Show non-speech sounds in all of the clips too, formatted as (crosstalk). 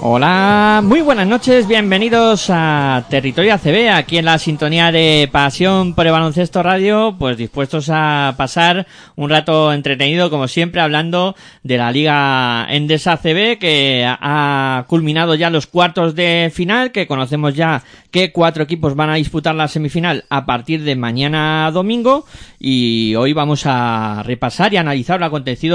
Hola, muy buenas noches, bienvenidos a Territorio ACB, aquí en la sintonía de Pasión por el Baloncesto Radio, pues dispuestos a pasar un rato entretenido, como siempre, hablando de la Liga Endesa ACB, que ha culminado ya los cuartos de final, que conocemos ya que cuatro equipos van a disputar la semifinal a partir de mañana domingo, y hoy vamos a repasar y analizar lo acontecido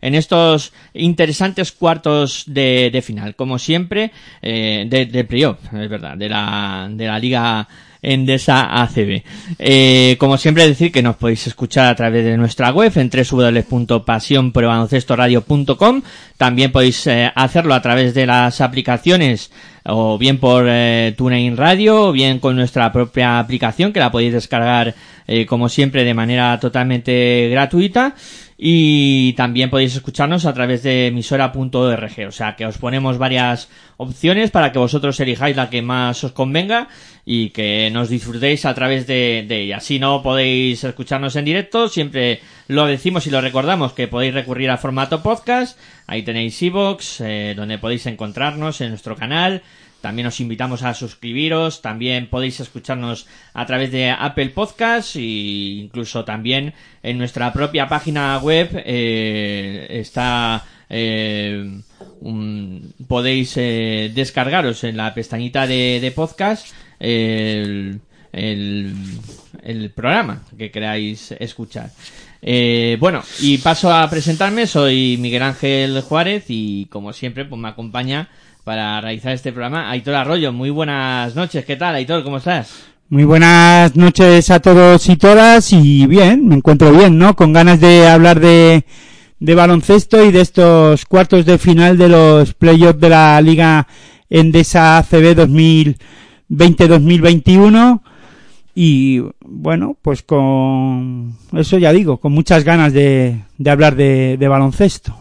en estos interesantes cuartos de, final, como siempre, eh, de, de playoff, es verdad, de la, de la Liga Endesa ACB. Eh, como siempre decir que nos podéis escuchar a través de nuestra web en www.pasionprobaloncestoradio.com también podéis eh, hacerlo a través de las aplicaciones o bien por eh, TuneIn Radio o bien con nuestra propia aplicación que la podéis descargar eh, como siempre de manera totalmente gratuita y también podéis escucharnos a través de emisora.org, o sea que os ponemos varias opciones para que vosotros elijáis la que más os convenga y que nos disfrutéis a través de, de ella. Si no podéis escucharnos en directo, siempre lo decimos y lo recordamos que podéis recurrir al formato podcast, ahí tenéis iVoox, eh, donde podéis encontrarnos en nuestro canal, también os invitamos a suscribiros, también podéis escucharnos a través de Apple Podcasts e incluso también en nuestra propia página web eh, está eh, podéis eh, descargaros en la pestañita de, de podcast el, el, el programa que queráis escuchar. Eh, bueno, y paso a presentarme, soy Miguel Ángel Juárez y como siempre pues me acompaña para realizar este programa Aitor Arroyo. Muy buenas noches, ¿qué tal Aitor? ¿Cómo estás? Muy buenas noches a todos y todas y bien, me encuentro bien, ¿no? Con ganas de hablar de, de baloncesto y de estos cuartos de final de los playoffs de la Liga Endesa ACB 2020-2021 y bueno, pues con eso ya digo, con muchas ganas de, de hablar de, de baloncesto.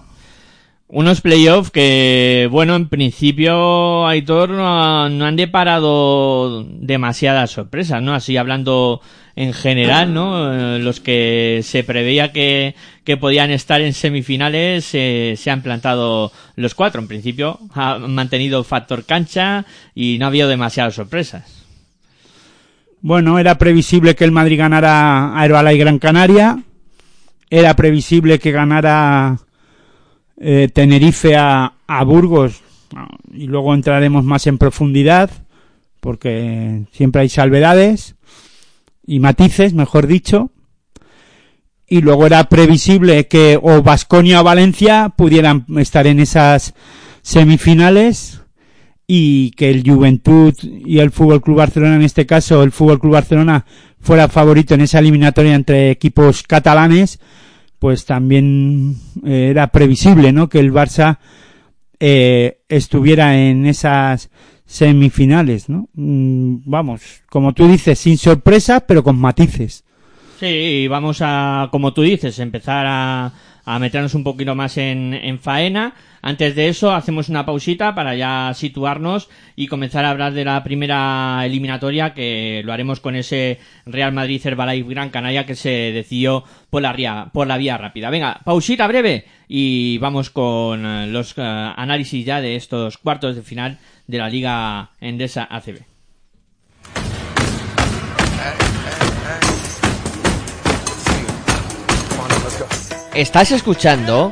Unos playoffs que, bueno, en principio, Aitor, no, no han deparado demasiadas sorpresas, ¿no? Así hablando en general, ¿no? Eh, Los que se preveía que, que podían estar en semifinales eh, se han plantado los cuatro. En principio han mantenido factor cancha y no ha habido demasiadas sorpresas. Bueno, era previsible que el Madrid ganara a Herbala y Gran Canaria. Era previsible que ganara eh, Tenerife a, a Burgos. Y luego entraremos más en profundidad, porque siempre hay salvedades y matices, mejor dicho. Y luego era previsible que o Vasconia o Valencia pudieran estar en esas semifinales y que el Juventud y el Fútbol Club Barcelona, en este caso el Fútbol Club Barcelona, fuera favorito en esa eliminatoria entre equipos catalanes, pues también eh, era previsible, ¿no? Que el Barça eh, estuviera en esas semifinales, ¿no? Mm, vamos, como tú dices, sin sorpresa, pero con matices. Sí, vamos a, como tú dices, empezar a, a meternos un poquito más en, en faena. Antes de eso, hacemos una pausita para ya situarnos y comenzar a hablar de la primera eliminatoria, que lo haremos con ese Real Madrid Herbalife Gran Canaria que se decidió por la, por la vía rápida. Venga, pausita breve y vamos con eh, los eh, análisis ya de estos cuartos de final de la Liga Endesa ACB. Estás escuchando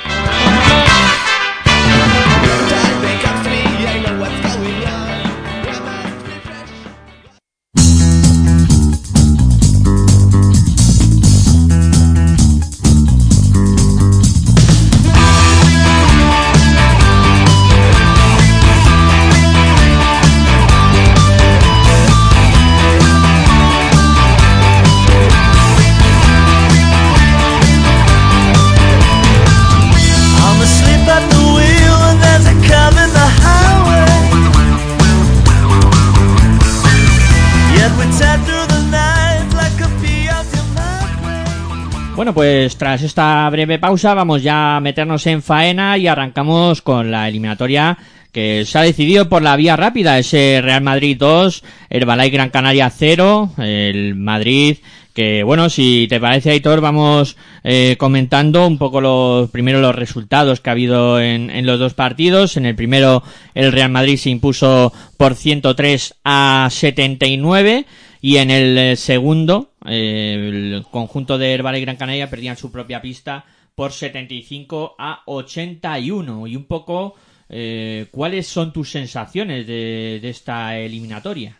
Pues tras esta breve pausa vamos ya a meternos en faena y arrancamos con la eliminatoria que se ha decidido por la vía rápida, ese Real Madrid 2, Herbalife Gran Canaria 0, el Madrid que bueno, si te parece Aitor, vamos eh, comentando un poco los primero los resultados que ha habido en, en los dos partidos. En el primero el Real Madrid se impuso por 103 a 79 y en el eh, segundo el conjunto de Herbalife Gran Canaria perdían su propia pista por 75 a 81 y un poco eh, cuáles son tus sensaciones de, esta eliminatoria.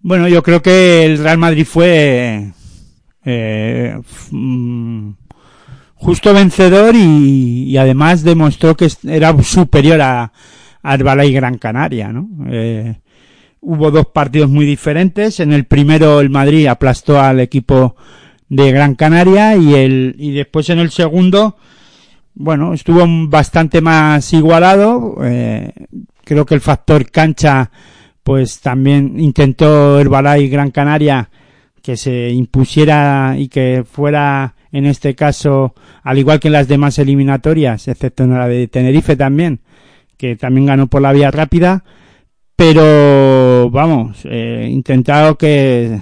Bueno, yo creo que el Real Madrid fue eh, mm, justo vencedor y, y además demostró que era superior a, a Herbalife Gran Canaria, ¿no? Eh, hubo dos partidos muy diferentes. En el primero el Madrid aplastó al equipo de Gran Canaria y el y después en el segundo, bueno, estuvo bastante más igualado. Eh, creo que el factor cancha pues también intentó Herbalife Gran Canaria que se impusiera y que fuera en este caso al igual que en las demás eliminatorias excepto en la de Tenerife también que también ganó por la vía rápida pero vamos eh, intentado que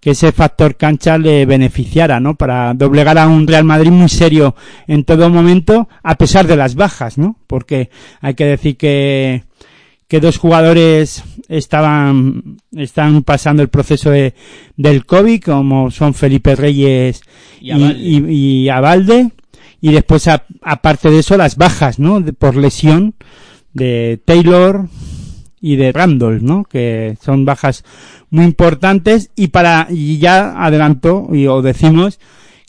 que ese factor cancha le beneficiara, ¿no? Para doblegar a un Real Madrid muy serio en todo momento, a pesar de las bajas, ¿no? Porque hay que decir que, que dos jugadores estaban, están pasando el proceso de, del COVID, como son Felipe Reyes Y y, y Abalde, y después, aparte de eso, las bajas, ¿no? De- por lesión de Taylor y de Randolph, ¿no? Que son bajas muy importantes y para, y ya adelanto, y o decimos,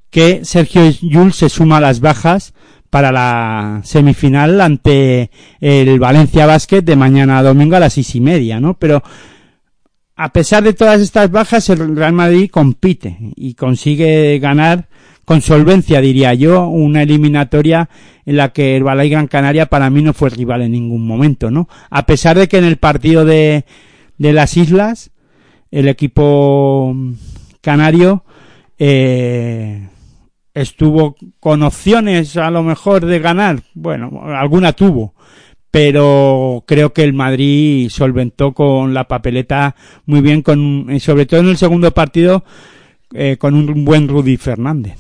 que Sergio Yul se suma a las bajas para la semifinal ante el Valencia Basket de mañana domingo a las seis y media, ¿no? Pero a pesar de todas estas bajas, el Real Madrid compite y consigue ganar con solvencia, diría yo, una eliminatoria en la que el Balay Gran Canaria para mí no fue rival en ningún momento, ¿no? A pesar de que en el partido de, de las islas, el equipo canario eh, estuvo con opciones a lo mejor de ganar, bueno, alguna tuvo, pero creo que el Madrid solventó con la papeleta muy bien, con, y sobre todo en el segundo partido, eh, con un buen Rudy Fernández.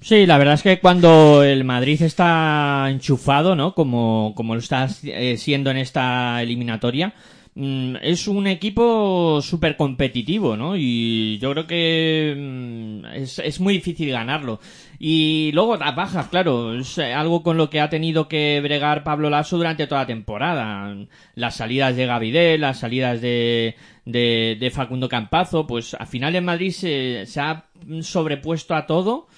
Sí, la verdad es que cuando el Madrid está enchufado, ¿no? Como, como lo está eh, siendo en esta eliminatoria, es un equipo súper competitivo, ¿no? Y yo creo que mm, es, es muy difícil ganarlo. Y luego las bajas, claro, es eh, algo con lo que ha tenido que bregar Pablo Lasso durante toda la temporada. Las salidas de Gavidel, las salidas de, de, de Facundo Campazo, pues al final en Madrid se, se ha sobrepuesto a todo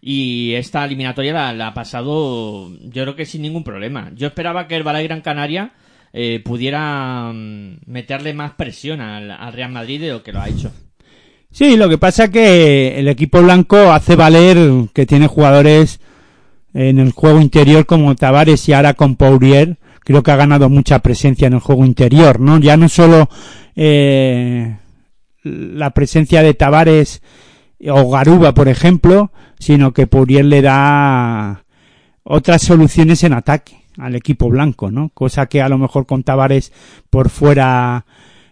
y esta eliminatoria la, la ha pasado yo creo que sin ningún problema. Yo esperaba que el Balay Gran Canaria eh, pudiera mm, meterle más presión al, al Real Madrid de lo que lo ha hecho. Sí, lo que pasa que el equipo blanco hace valer que tiene jugadores en el juego interior como Tavares y ahora con Pourier. Creo que ha ganado mucha presencia en el juego interior, ¿no? Ya no solo eh, la presencia de Tavares o Garuba, por ejemplo, sino que Pourier le da otras soluciones en ataque al equipo blanco, ¿no? Cosa que a lo mejor con Tavares por fuera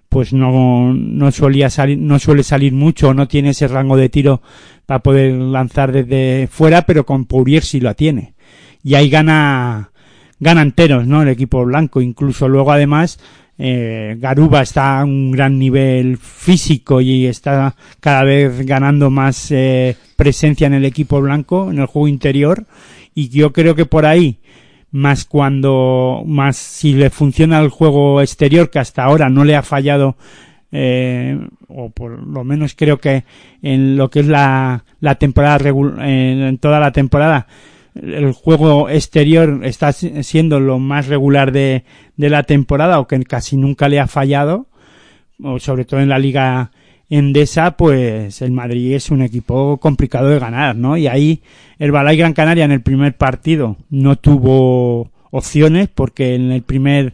pues no, no solía salir, no suele salir mucho, no tiene ese rango de tiro para poder lanzar desde fuera, pero con Pourier sí lo tiene. Y ahí gana, gana enteros, ¿no? El equipo blanco. Incluso luego además, eh, Garuba está a un gran nivel físico y está cada vez ganando más eh, presencia en el equipo blanco, en el juego interior. Y yo creo que por ahí, más cuando, más si le funciona el juego exterior, que hasta ahora no le ha fallado, eh, o por lo menos creo que en lo que es la, la temporada, en, toda la temporada, el juego exterior está si- siendo lo más regular de, de la temporada o que casi nunca le ha fallado, o sobre todo en la liga endesa, pues el Madrid es un equipo complicado de ganar, ¿no? Y ahí el Balay Gran Canaria en el primer partido no tuvo opciones porque en el primer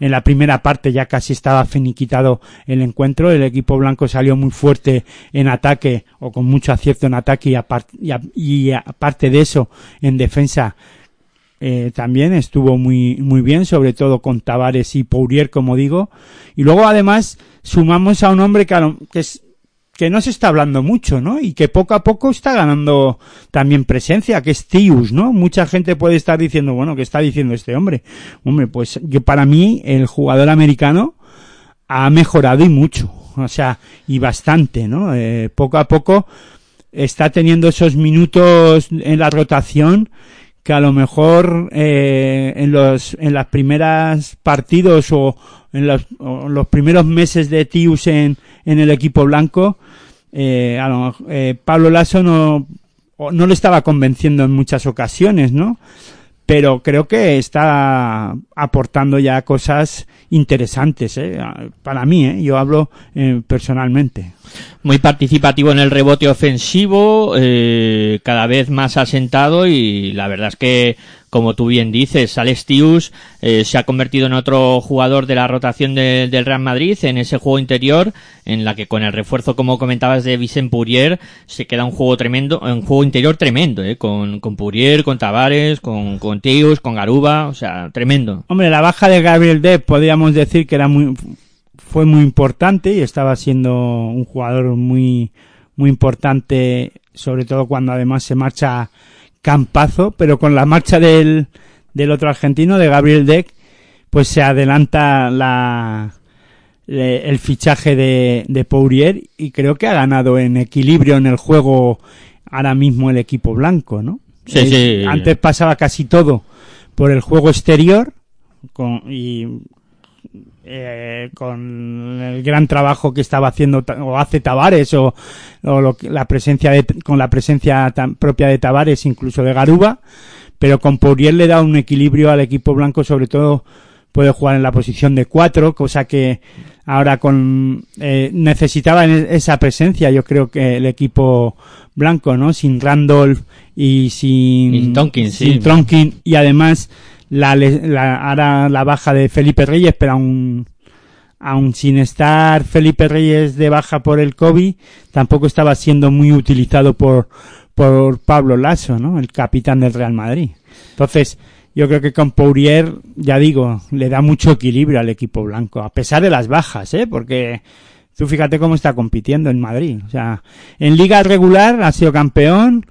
en la primera parte ya casi estaba finiquitado el encuentro. El equipo blanco salió muy fuerte en ataque o con mucho acierto en ataque y, apar- y a- y aparte de eso en defensa eh, también estuvo muy muy bien, sobre todo con Tavares y Pourier, como digo. Y luego además sumamos a un hombre que, que es que no se está hablando mucho, ¿no? Y que poco a poco está ganando también presencia, que es Tius, ¿no? Mucha gente puede estar diciendo, bueno, ¿qué está diciendo este hombre? Hombre, pues yo para mí el jugador americano ha mejorado y mucho, o sea, y bastante, ¿no? Eh, poco a poco está teniendo esos minutos en la rotación que a lo mejor eh, en los en las primeras partidos o en los, los primeros meses de Tius en, en el equipo blanco eh, a lo- eh, Pablo Lasso no no le estaba convenciendo en muchas ocasiones, ¿no? Pero creo que está aportando ya cosas interesantes, ¿eh? Para mí, ¿eh? Yo hablo eh, personalmente. Muy participativo en el rebote ofensivo, eh, cada vez más asentado y la verdad es que, como tú bien dices, Alex Tius eh, se ha convertido en otro jugador de la rotación de- del Real Madrid en ese juego interior, en la que con el refuerzo, como comentabas, de Vicent Pourier, se queda un juego tremendo, un juego interior tremendo, con, con Pourier, con Tavares, con, con Tius, con Garuba, o sea, tremendo. Hombre, la baja de Gabriel Depp podríamos decir que era muy fue muy importante y estaba siendo un jugador muy muy importante, sobre todo cuando además se marcha Campazo, pero con la marcha del, del otro argentino, de Gabriel Deck, pues se adelanta la el fichaje de, de Pourier y creo que ha ganado en equilibrio en el juego ahora mismo el equipo blanco, ¿no? Sí, sí. Antes pasaba casi todo por el juego exterior con, y eh, con el gran trabajo que estaba haciendo o hace Tavares o, o lo que- la presencia de, con la presencia tan propia de Tavares incluso de Garuba pero con Pourier le da un equilibrio al equipo blanco sobre todo puede jugar en la posición de cuatro cosa que ahora con eh, necesitaba en esa presencia yo creo que el equipo blanco no sin Randolph y sin Y Tonkin, sí. sin Tronkin y además la, la ahora la baja de Felipe Reyes pero aún aún sin estar Felipe Reyes de baja por el COVID tampoco estaba siendo muy utilizado por por Pablo Lasso, ¿no? El capitán del Real Madrid. Entonces, yo creo que con Pourier, ya digo, le da mucho equilibrio al equipo blanco, a pesar de las bajas, ¿eh? Porque tú fíjate cómo está compitiendo en Madrid. O sea, en liga regular ha sido campeón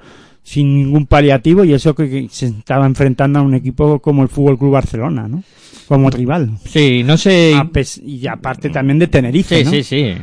sin ningún paliativo y eso que, se estaba enfrentando a un equipo como el Fútbol Club Barcelona, ¿no? Como rival. Sí, no sé... Y aparte también de Tenerife, Sí, ¿no? sí, sí.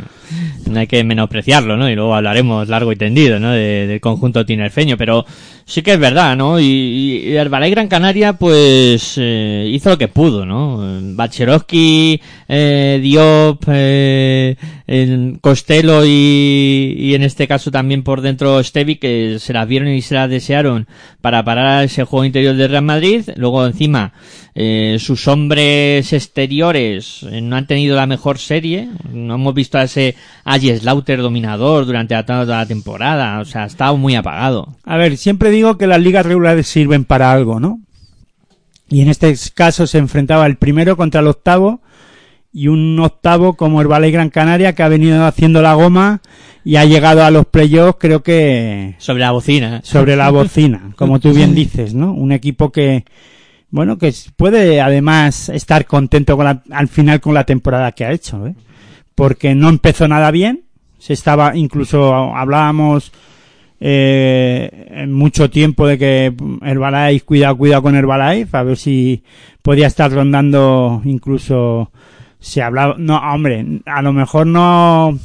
No hay que menospreciarlo, ¿no? Y luego hablaremos largo y tendido, ¿no? De- del conjunto tinerfeño, pero sí que es verdad, ¿no? Y, y el Balay Gran Canaria, pues, eh, hizo lo que pudo, ¿no? Bacherovsky, eh, Diop, eh, el Costello y, y en este caso también por dentro Stevi, que se las vieron y se las desearon para parar ese juego interior del Real Madrid. Luego encima, eh, sus hombres exteriores eh, no han tenido la mejor serie. No hemos visto a ese Ajes Lauter dominador durante toda la temporada. O sea, ha estado muy apagado. A ver, siempre digo que las ligas regulares sirven para algo, ¿no? Y en este caso se enfrentaba el primero contra el octavo y un octavo como el Valle Gran Canaria que ha venido haciendo la goma y ha llegado a los playoffs creo que Sobre la bocina. sobre la (laughs) bocina, como tú bien dices, ¿no? Un equipo que, bueno, que puede además estar contento con la- al final con la temporada que ha hecho, ¿eh? Porque no empezó nada bien, se estaba, incluso hablábamos eh, en mucho tiempo de que Herbalife, cuidado, cuidado con Herbalife, a ver si podía estar rondando incluso se hablaba, no, hombre, a lo mejor no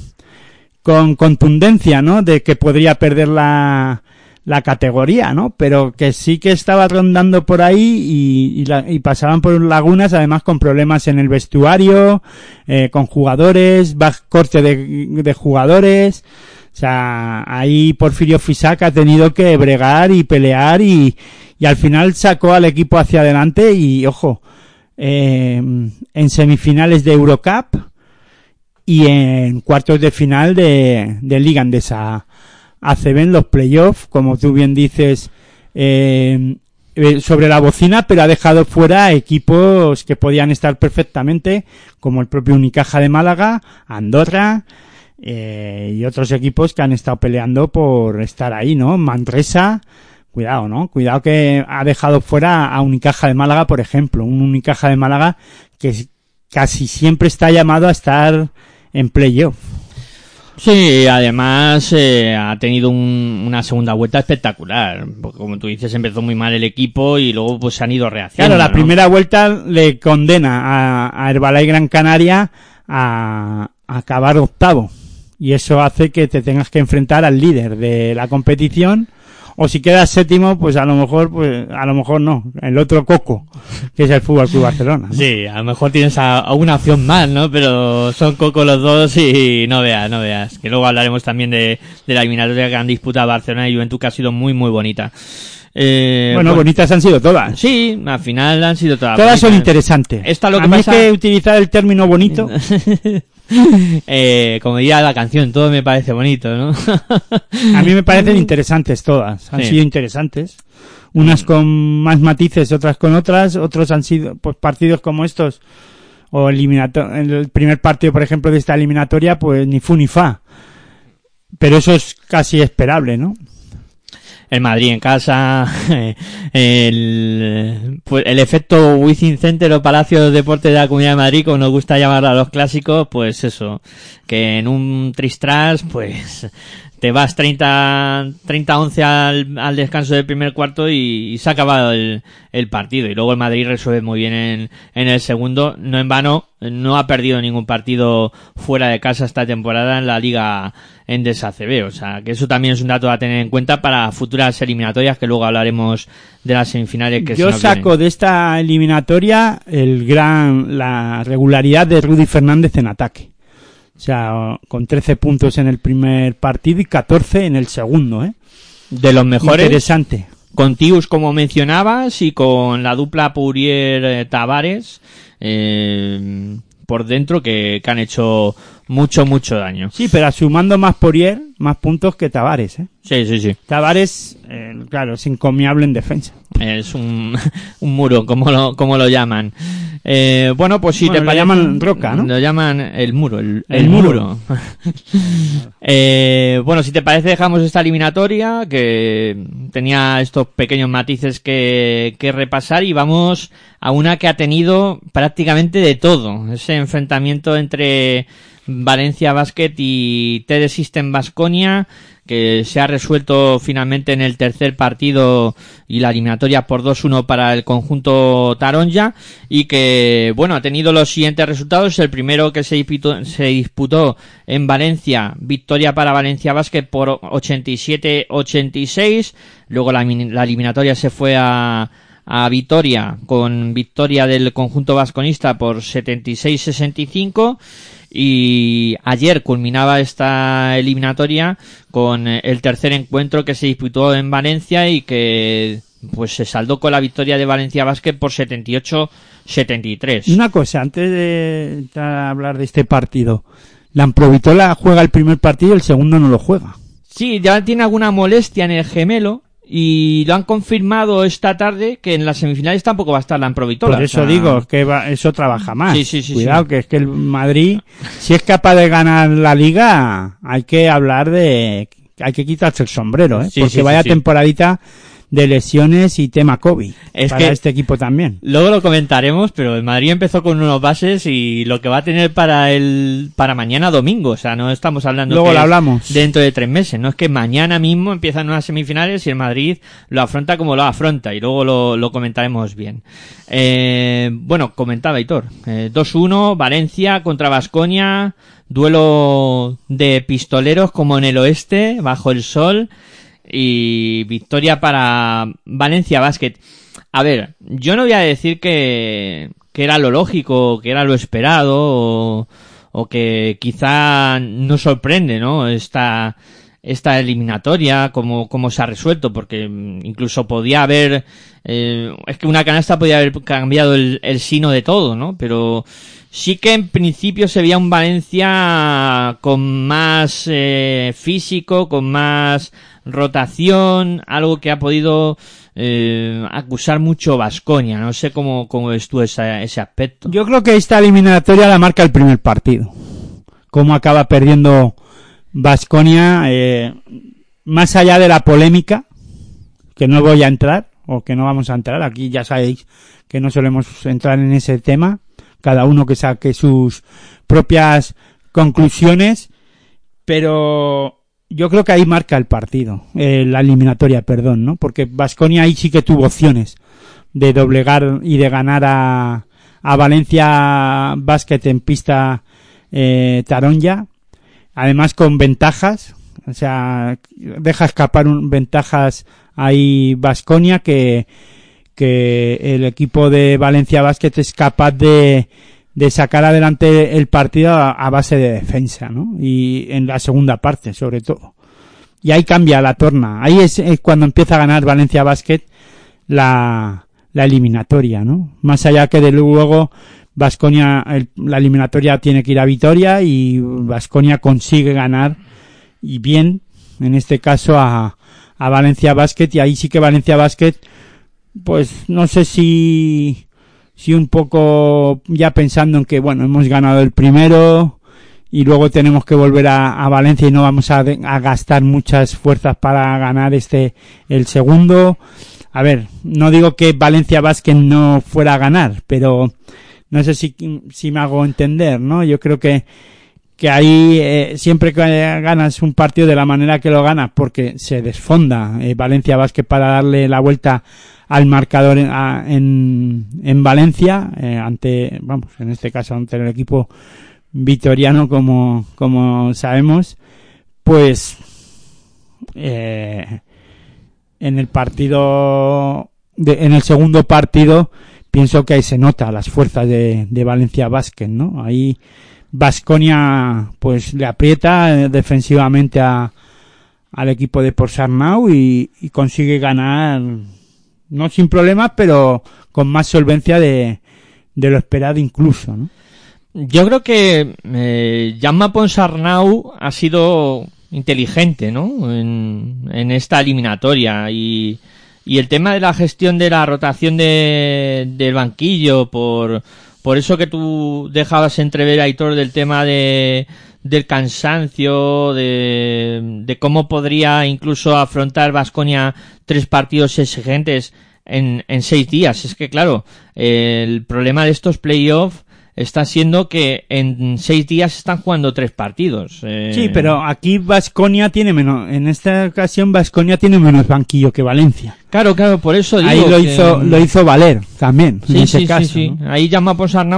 con contundencia, ¿no? De que podría perder la, la categoría, ¿no? Pero que sí que estaba rondando por ahí y, y, pasaban por lagunas, además con problemas en el vestuario, eh, con jugadores, corte de, de jugadores. O sea, ahí Porfirio Fisac ha tenido que bregar y pelear y, y al final sacó al equipo hacia adelante y, ojo, eh, en semifinales de Eurocup y en cuartos de final de, de Liga Andesa ACB en los playoffs, como tú bien dices, eh, eh, sobre la bocina, pero ha dejado fuera equipos que podían estar perfectamente, como el propio Unicaja de Málaga, Andorra, eh, y otros equipos que han estado peleando por estar ahí, ¿no? Manresa, cuidado, ¿no? Cuidado que ha dejado fuera a Unicaja de Málaga, por ejemplo, un Unicaja de Málaga que casi siempre está llamado a estar en playoff. Sí, además eh, ha tenido un- una segunda vuelta espectacular. Porque, como tú dices, empezó muy mal el equipo y luego pues se han ido rehaciendo. Claro, la ¿no? primera vuelta le condena a, a Herbalife Gran Canaria a, a acabar octavo. Y eso hace que te tengas que enfrentar al líder de la competición. O si quedas séptimo, pues a lo mejor, pues a lo mejor no. El otro coco, que es el Fútbol Club Barcelona. ¿no? Sí, a lo mejor tienes a, a una opción más, ¿no? Pero son coco los dos y no veas, no veas. Que luego hablaremos también de, de la eliminatoria que han disputado Barcelona y Juventud, que ha sido muy, muy bonita. Eh, bueno, bonitas han sido todas. Sí, al final han sido todas. Todas son interesantes. Esta lo que a mí pasa- es que utilizar el término bonito. (laughs) (laughs) eh, como diría la canción, todo me parece bonito, ¿no? A mí me (laughs) parecen interesantes todas. Han Sí. sido interesantes. Unas con más matices, otras con otras. Otros han sido, pues, partidos como estos. O eliminato el primer partido, por ejemplo, de esta eliminatoria, pues ni fu ni fa. Pero eso es casi esperable, ¿no? El Madrid en casa, (laughs) el, pues el efecto Wizzing Center o Palacio de Deportes de la Comunidad de Madrid, como nos gusta llamar a los clásicos, pues eso, que en un tristras, pues te vas 30, 30-11 al, al descanso del primer cuarto y, y se ha acabado el, el partido. Y luego el Madrid resuelve muy bien en, en el segundo, no en vano, no ha perdido ningún partido fuera de casa esta temporada en la Liga Endesa CB. O sea, que eso también es un dato a tener en cuenta para futuras eliminatorias, que luego hablaremos de las semifinales que Yo saco vienen. de esta eliminatoria el gran, la regularidad de Rudy Fernández en ataque. O sea, con 13 puntos en el primer partido y 14 en el segundo, ¿eh? de los mejores. Interesante. con Tius como mencionabas y con la dupla Pourier eh, Tavares eh, por dentro que, que han hecho mucho mucho daño Sí, pero sumando más Porier, más puntos que Tavares, ¿eh? sí sí sí Tavares, eh, claro, es encomiable en defensa. es un, (laughs) un muro como lo como lo llaman Eh, bueno pues si Bueno, te lo llaman roca, ¿no? lo llaman el muro el, El el muro. muro, (laughs) Eh, bueno si te parece dejamos esta eliminatoria que tenía estos pequeños matices que, que repasar y vamos a una que ha tenido prácticamente de todo ese enfrentamiento entre Valencia Basket y TD System Basconia que se ha resuelto finalmente en el tercer partido y la eliminatoria por 2-1 para el conjunto Taronja y que bueno ha tenido los siguientes resultados. El primero que se disputó, se disputó en Valencia victoria para Valencia Basket por 87-86 luego la, la eliminatoria se fue a a Vitoria con victoria del conjunto vasconista por 76-65 y ayer culminaba esta eliminatoria con eh, el tercer encuentro que se disputó en Valencia y que pues se saldó con la victoria de Valencia Basket por 78-73. Una cosa, antes de entrar a hablar de este partido. La Amprovitola juega el primer partido y el segundo no lo juega. Sí, ya tiene alguna molestia en el gemelo y lo han confirmado esta tarde que en las semifinales tampoco va a estar la Amprovitola. Por eso o sea, digo que va- eso trabaja más. Sí, sí, sí, Cuidado, que es que el Madrid, si es capaz de ganar la liga, hay que hablar de, hay que quitarse el sombrero, ¿eh? Porque vaya temporadita de lesiones y tema COVID Es para que- este equipo también. Luego lo comentaremos, pero el Madrid empezó con unos bases y lo que va a tener para el para mañana domingo, o sea, no estamos hablando Luego que lo hablamos. dentro de tres meses, no es que mañana mismo empiezan unas semifinales y el Madrid lo afronta como lo afronta y luego lo, lo comentaremos bien. Eh, bueno, comentaba Hitor, eh, 2-1 Valencia contra Vasconia, duelo de pistoleros como en el oeste, bajo el sol y victoria para Valencia Basket. A ver, yo no voy a decir que, que era lo lógico, que era lo esperado, o, o que quizá no sorprende, ¿no? Esta, esta eliminatoria, como, como se ha resuelto, porque mm, incluso podía haber, eh, es que una canasta podía haber cambiado el, el sino de todo, ¿no? Pero sí que en principio se veía un Valencia con más eh, físico, con más rotación, algo que ha podido eh, acusar mucho Vasconia. No sé cómo, cómo ves tú esa- ese aspecto. Yo creo que esta eliminatoria la marca el primer partido. Cómo acaba perdiendo Vasconia, más allá de la polémica, que no voy a entrar, o que no vamos a entrar, aquí ya sabéis que no solemos entrar en ese tema, cada uno que saque sus propias conclusiones, pero yo creo que ahí marca el partido, eh, la eliminatoria, perdón, ¿no? Porque Vasconia ahí sí que tuvo opciones de doblegar y de ganar a, a Valencia Basket en pista eh, Taronja, además con ventajas, o sea, deja escapar ventajas ahí Vasconia que, que el equipo de Valencia Basket es capaz de, de sacar adelante el partido a, base de defensa, ¿no? Y en la segunda parte, sobre todo. Y ahí cambia la torna. Ahí es, es cuando empieza a ganar Valencia Basket la, la eliminatoria, ¿no? Más allá que de luego Vasconia, la eliminatoria tiene que ir a Vitoria y Vasconia consigue ganar y bien, en este caso a, a Valencia Basket y ahí sí que Valencia Basket, pues no sé si, si un poco ya pensando en que bueno, hemos ganado el primero y luego tenemos que volver a, Valencia y no vamos a, gastar muchas fuerzas para ganar este, el segundo. A ver, no digo que Valencia Basket no fuera a ganar, pero no sé si, si me hago entender, ¿no? Yo creo que, que ahí eh, siempre que ganas un partido de la manera que lo ganas, porque se desfonda eh, Valencia Basket para darle la vuelta al marcador en, en, en Valencia, eh, ante, vamos, en este caso ante el equipo vitoriano, como, como sabemos, pues en el partido, de- en el segundo partido, pienso que ahí se nota las fuerzas de, de Valencia Basket, ¿no? Ahí Vasconia pues le aprieta eh, defensivamente a, al equipo de Porsarnau y, y consigue ganar no sin problemas pero con más solvencia de, de lo esperado incluso ¿no? Yo creo que eh, Ponsarnau ha sido inteligente, ¿no? En, en esta eliminatoria y, y el tema de la gestión de la rotación de, del banquillo por, por eso que tú dejabas entrever, Aitor, del tema de, del cansancio, de, de cómo podría incluso afrontar Vasconia tres partidos exigentes en, en seis días. Es que, claro, el problema de estos playoffs está siendo que en seis días están jugando tres partidos. Eh, sí pero aquí Vasconia tiene menos en esta ocasión Vasconia tiene menos banquillo que Valencia Claro, claro, por eso digo ahí lo que- hizo lo hizo valer también Sí, en ese sí, caso sí. ¿no? Ahí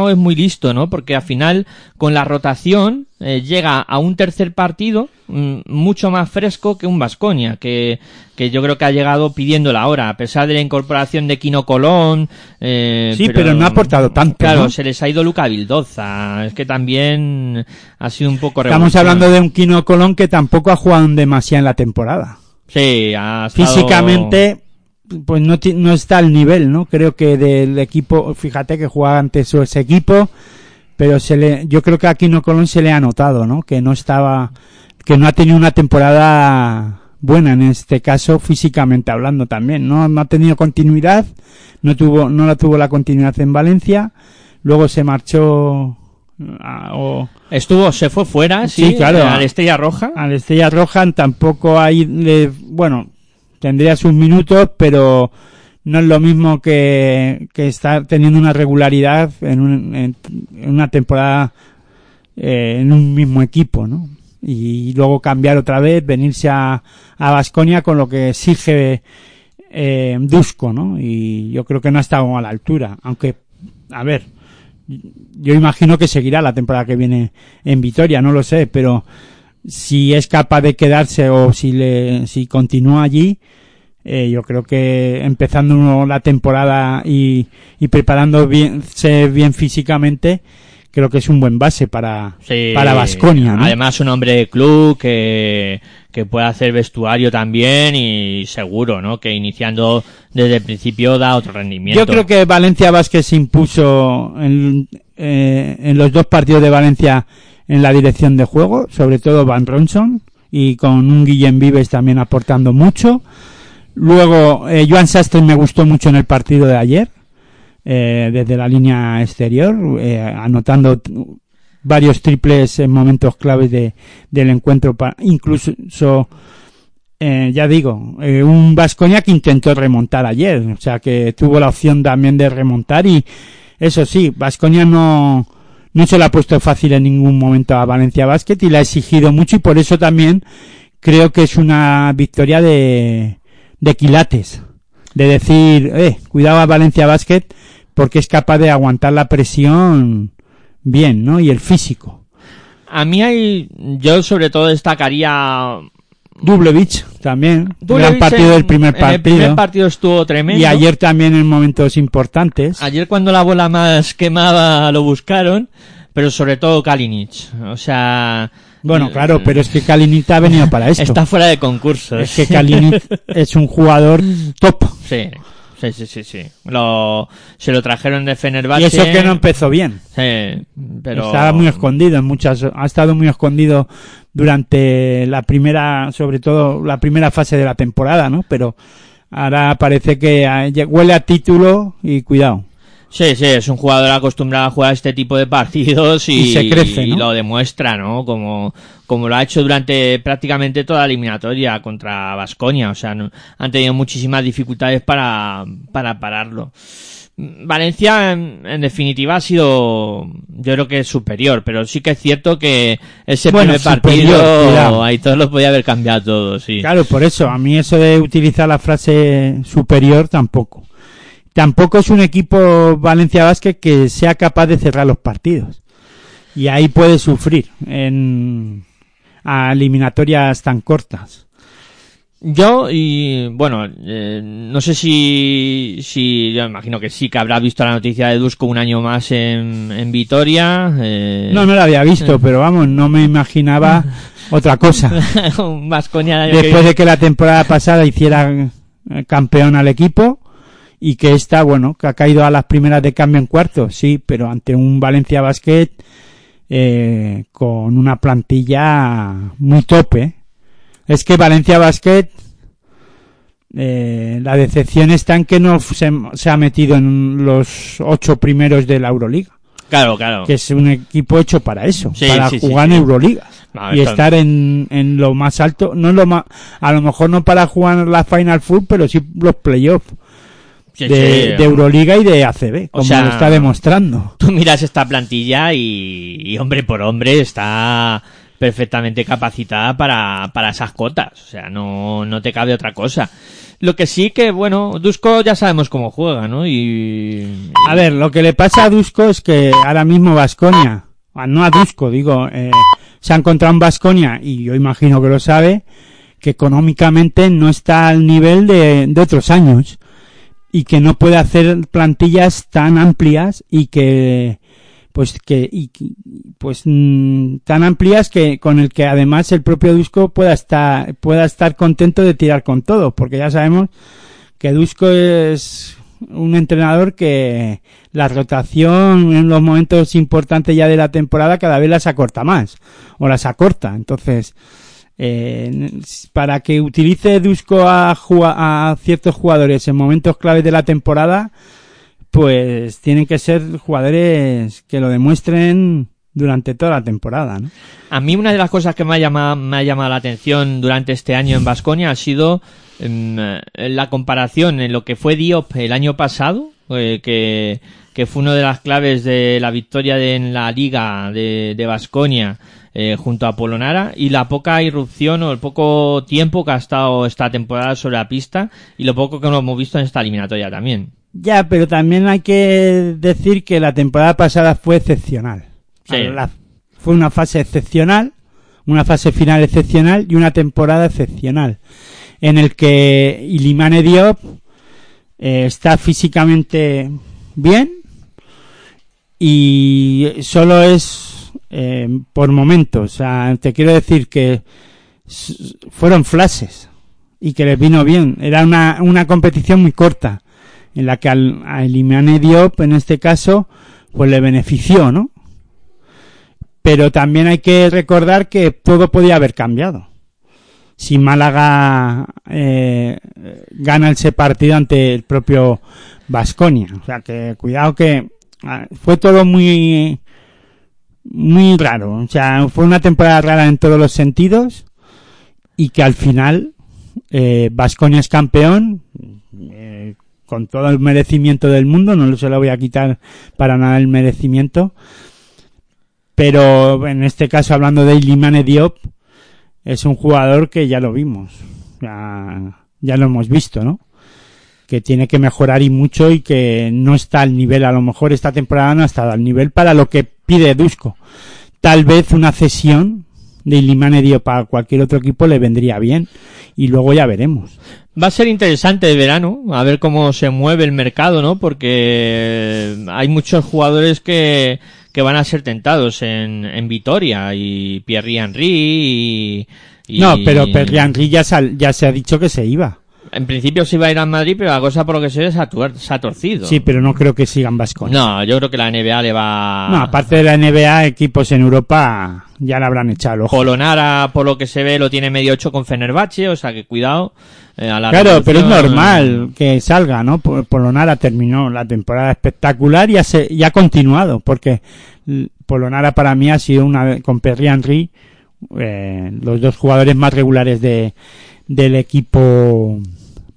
es muy listo, ¿no? Porque al final, con la rotación, eh, llega a un tercer partido mm, mucho más fresco que un Vasconia, que, que yo creo que ha llegado pidiendo la hora, a pesar de la incorporación de Quino Colón. eh, Sí, pero no ha aportado tanto, Claro, ¿no? se les ha ido Luca Vildoza. Es que también ha sido un poco estamos hablando de un Quino Colón que tampoco ha jugado demasiado en la temporada Sí, ha estado- físicamente pues no, no está al nivel, ¿no? Creo que del equipo, fíjate que jugaba ante su ese equipo, pero se le, yo creo que a Aquino Colón se le ha notado, ¿no? Que no estaba, que no ha tenido una temporada buena en este caso físicamente hablando también, ¿no? No ha tenido continuidad, no tuvo, no la tuvo la continuidad en Valencia, luego se marchó a, o, Estuvo, se fue fuera, sí, Sí, claro. a la Estrella Roja. al Estrella Roja tampoco hay, le- bueno, tendría sus minutos, pero no es lo mismo que, estar teniendo una regularidad en, un- en una temporada eh, en un mismo equipo, ¿no? Y luego cambiar otra vez, venirse a a Basconia con lo que exige eh, Dusko, ¿no? Y yo creo que no ha estado a la altura, aunque, a ver, yo imagino que seguirá la temporada que viene en Vitoria, no lo sé, pero si es capaz de quedarse o si le, si continúa allí, eh, yo creo que empezando uno la temporada y, y preparando bien, bien físicamente, creo que es un buen base para, Sí. para Basconia, ¿no? Además, un hombre de club que, que puede hacer vestuario también y seguro, ¿no? Que iniciando desde el principio da otro rendimiento. Yo creo que Valencia Vázquez se impuso en, eh, en los dos partidos de Valencia en la dirección de juego, sobre todo Van Ronson, y con un Guillem Vives también aportando mucho. Luego, eh, Joan Sastre me gustó mucho en el partido de ayer, eh, desde la línea exterior, eh, anotando varios triples en momentos claves de, del encuentro, pa- incluso eh, ya digo, eh, un Vasconia que intentó remontar ayer, o sea que tuvo la opción también de remontar y eso sí, Vasconia no, no se lo ha puesto fácil en ningún momento a Valencia Basket y le ha exigido mucho y por eso también creo que es una victoria de, de quilates, de decir, eh, cuidado a Valencia Basket porque es capaz de aguantar la presión bien, ¿no? Y el físico. A mí hay, yo sobre todo destacaría Dublevich también, gran Dublevich partido en- del primer en el partido. primer partido estuvo tremendo. Y ayer también en momentos importantes. Ayer cuando la bola más quemada lo buscaron, pero sobre todo Kalinic. O sea... Bueno, claro, pero es que Kalinic ha venido para (laughs) esto. Está fuera de concurso. Es que Kalinic (laughs) es un jugador top. Sí, sí, sí, sí. sí. Lo, se lo trajeron de Fenerbahce. Y eso que no empezó bien. Sí, pero... Estaba muy escondido en muchas, ha estado muy escondido durante la primera, sobre todo la primera fase de la temporada, ¿no? Pero ahora parece que eh, huele a título y cuidado. Sí, sí, es un jugador acostumbrado a jugar este tipo de partidos y, (laughs) Y se crece, y ¿no? lo demuestra, ¿no? Como, como lo ha hecho durante prácticamente toda la eliminatoria contra Vasconia. O sea, no- han tenido muchísimas dificultades para, para pararlo. Valencia, en, en definitiva, ha sido, yo creo que es superior, pero sí que es cierto que ese Bueno, primer superior, partido, cuidado. ahí todos lo podía haber cambiado todo, sí. Claro, por eso, a mí eso de utilizar la frase superior tampoco. Tampoco es un equipo Valencia Basket que sea capaz de cerrar los partidos. Y ahí puede sufrir en a eliminatorias tan cortas. Yo, y bueno, eh, no sé si, si, yo imagino que sí, que habrá visto la noticia de Dusko un año más en, en Vitoria. Eh, No, no lo había visto, pero vamos, no me imaginaba (laughs) otra cosa. (laughs) que Después de que la temporada pasada hiciera eh, campeón al equipo y que esta, bueno, que ha caído a las primeras de cambio en cuartos, sí, pero ante un Valencia Basket eh, con una plantilla muy tope. Es que Valencia Basket, eh, la decepción está en que no se, se ha metido en los ocho primeros de la Euroliga, Claro, claro. que es un equipo hecho para eso, Sí, para sí, jugar sí. en Euroliga No, y estar en, en lo más alto, no en lo más, a lo mejor no para jugar la Final Four, pero sí los playoffs sí, de, sí. de Euroliga y de ACB, O como sea, lo está demostrando. Tú miras esta plantilla y, y hombre por hombre está perfectamente capacitada para, para esas cotas. O sea, no, no te cabe otra cosa. Lo que sí que, bueno, Dusko ya sabemos cómo juega, ¿no? Y... A ver, lo que le pasa a Dusko es que ahora mismo Vasconia, no a Dusko, digo, eh, se ha encontrado en Vasconia y yo imagino que lo sabe, que económicamente no está al nivel de, de otros años y que no puede hacer plantillas tan amplias y que pues que y, pues mm, tan amplias que con el que además el propio Dusko pueda estar pueda estar contento de tirar con todo porque ya sabemos que Dusko es un entrenador que la rotación en los momentos importantes ya de la temporada cada vez las acorta más o las acorta. Entonces eh, para que utilice Dusko a, a ciertos jugadores en momentos claves de la temporada pues tienen que ser jugadores que lo demuestren durante toda la temporada, ¿no? A mí una de las cosas que me ha llamado, me ha llamado la atención durante este año en Vasconia ha sido em, eh, la comparación en lo que fue Diop el año pasado, eh, que, que fue una de las claves de la victoria de- en la liga de Vasconia junto a Polonara y la poca irrupción o el poco tiempo que ha estado esta temporada sobre la pista y lo poco que no hemos visto en esta eliminatoria también. Ya, pero también hay que decir que la temporada pasada fue excepcional. Sí. La- fue una fase excepcional, una fase final excepcional y una temporada excepcional, en el que Ilimane Diop eh, está físicamente bien y solo es eh, por momentos. O sea, te quiero decir que fueron flashes y que les vino bien. Era una, una competición muy corta en la que al, a Elimane Diop, en este caso, pues le benefició, ¿no? Pero también hay que recordar que todo podía haber cambiado. Si Málaga eh, gana ese partido ante el propio Vasconia. O sea que cuidado que ah, fue todo muy muy raro. O sea, fue una temporada rara en todos los sentidos y que al final Vasconia es campeón eh, con todo el merecimiento del mundo, no se lo voy a quitar para nada el merecimiento. Pero en este caso, hablando de Ilimane Diop, es un jugador que ya lo vimos, ya, ya lo hemos visto, ¿no? Que tiene que mejorar y mucho y que no está al nivel, a lo mejor esta temporada no ha estado al nivel para lo que pide Dusko. Tal vez una cesión de Ilimane Diop a cualquier otro equipo le vendría bien y luego ya veremos. Va a ser interesante de verano, a ver cómo se mueve el mercado, ¿no? Porque hay muchos jugadores que, que van a ser tentados en, en Vitoria y Pierre Henry y, y- No, pero Perry Henry ya, sal- ya se ha dicho que se iba. En principio se iba a ir a Madrid, pero la cosa por lo que se ve se ha, tuer- se ha torcido. Sí, pero no creo que sigan Vasconia. No, yo creo que la NBA le va... No, aparte de la NBA, equipos en Europa ya le habrán echado el ojo. Polonara, por lo que se ve, lo tiene medio ocho con Fenerbahce, o sea que cuidado. eh, a la Claro, pero es normal que salga, ¿no? Po- Polonara terminó la temporada espectacular y ha, se- y ha continuado, porque Polonara para mí ha sido una, con Perry Henry, eh, los dos jugadores más regulares de, del equipo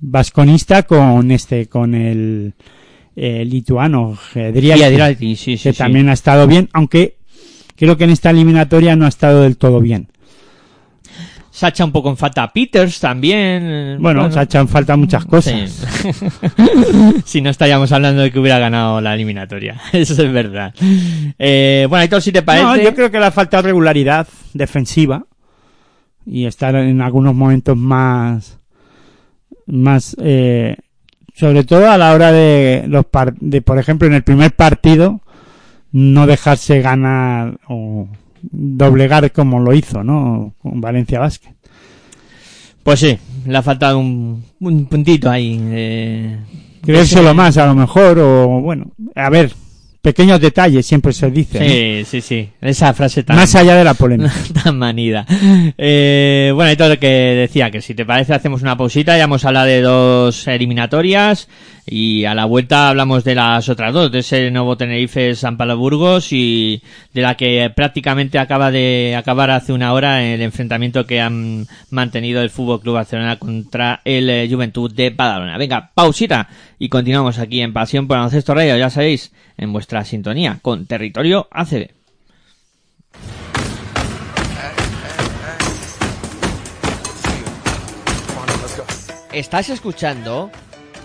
vasconista con este, con el, eh, lituano, Gedriati, sí, sí, que sí. también ha estado bien, aunque creo que en esta eliminatoria no ha estado del todo bien. Se ha echado un poco en falta a Peters también. eh, Bueno, se ha echado en falta muchas cosas. (laughs) Si no estaríamos hablando de que hubiera ganado la eliminatoria. (laughs) Eso es verdad. Eh, bueno, Aitor, si te parece. No, yo creo que le ha faltado regularidad defensiva y estar en algunos momentos más, más, eh, sobre todo a la hora de los par- de, por ejemplo, en el primer partido, no dejarse ganar o doblegar como lo hizo, ¿no? Con Valencia Basket. Pues sí, le ha faltado un, un puntito ahí. eh, Creérselo más a lo mejor o, bueno, a ver, pequeños detalles siempre se dice. ¿no? Sí, sí, sí. Esa frase tan, Más allá de la polémica. (laughs) tan manida. Eh, bueno, y todo lo que decía, que si te parece hacemos una pausita, ya hemos hablado de dos eliminatorias y a la vuelta hablamos de las otras dos, de ese nuevo Tenerife San Pablo Burgos y de la que prácticamente acaba de acabar hace una hora el enfrentamiento que han mantenido el Fútbol Club Barcelona contra el eh, Juventud de Badalona. Venga, pausita y continuamos aquí en Pasión por Baloncesto Radio, ya sabéis, en vuestra sintonía con Territorio ACB. Estás escuchando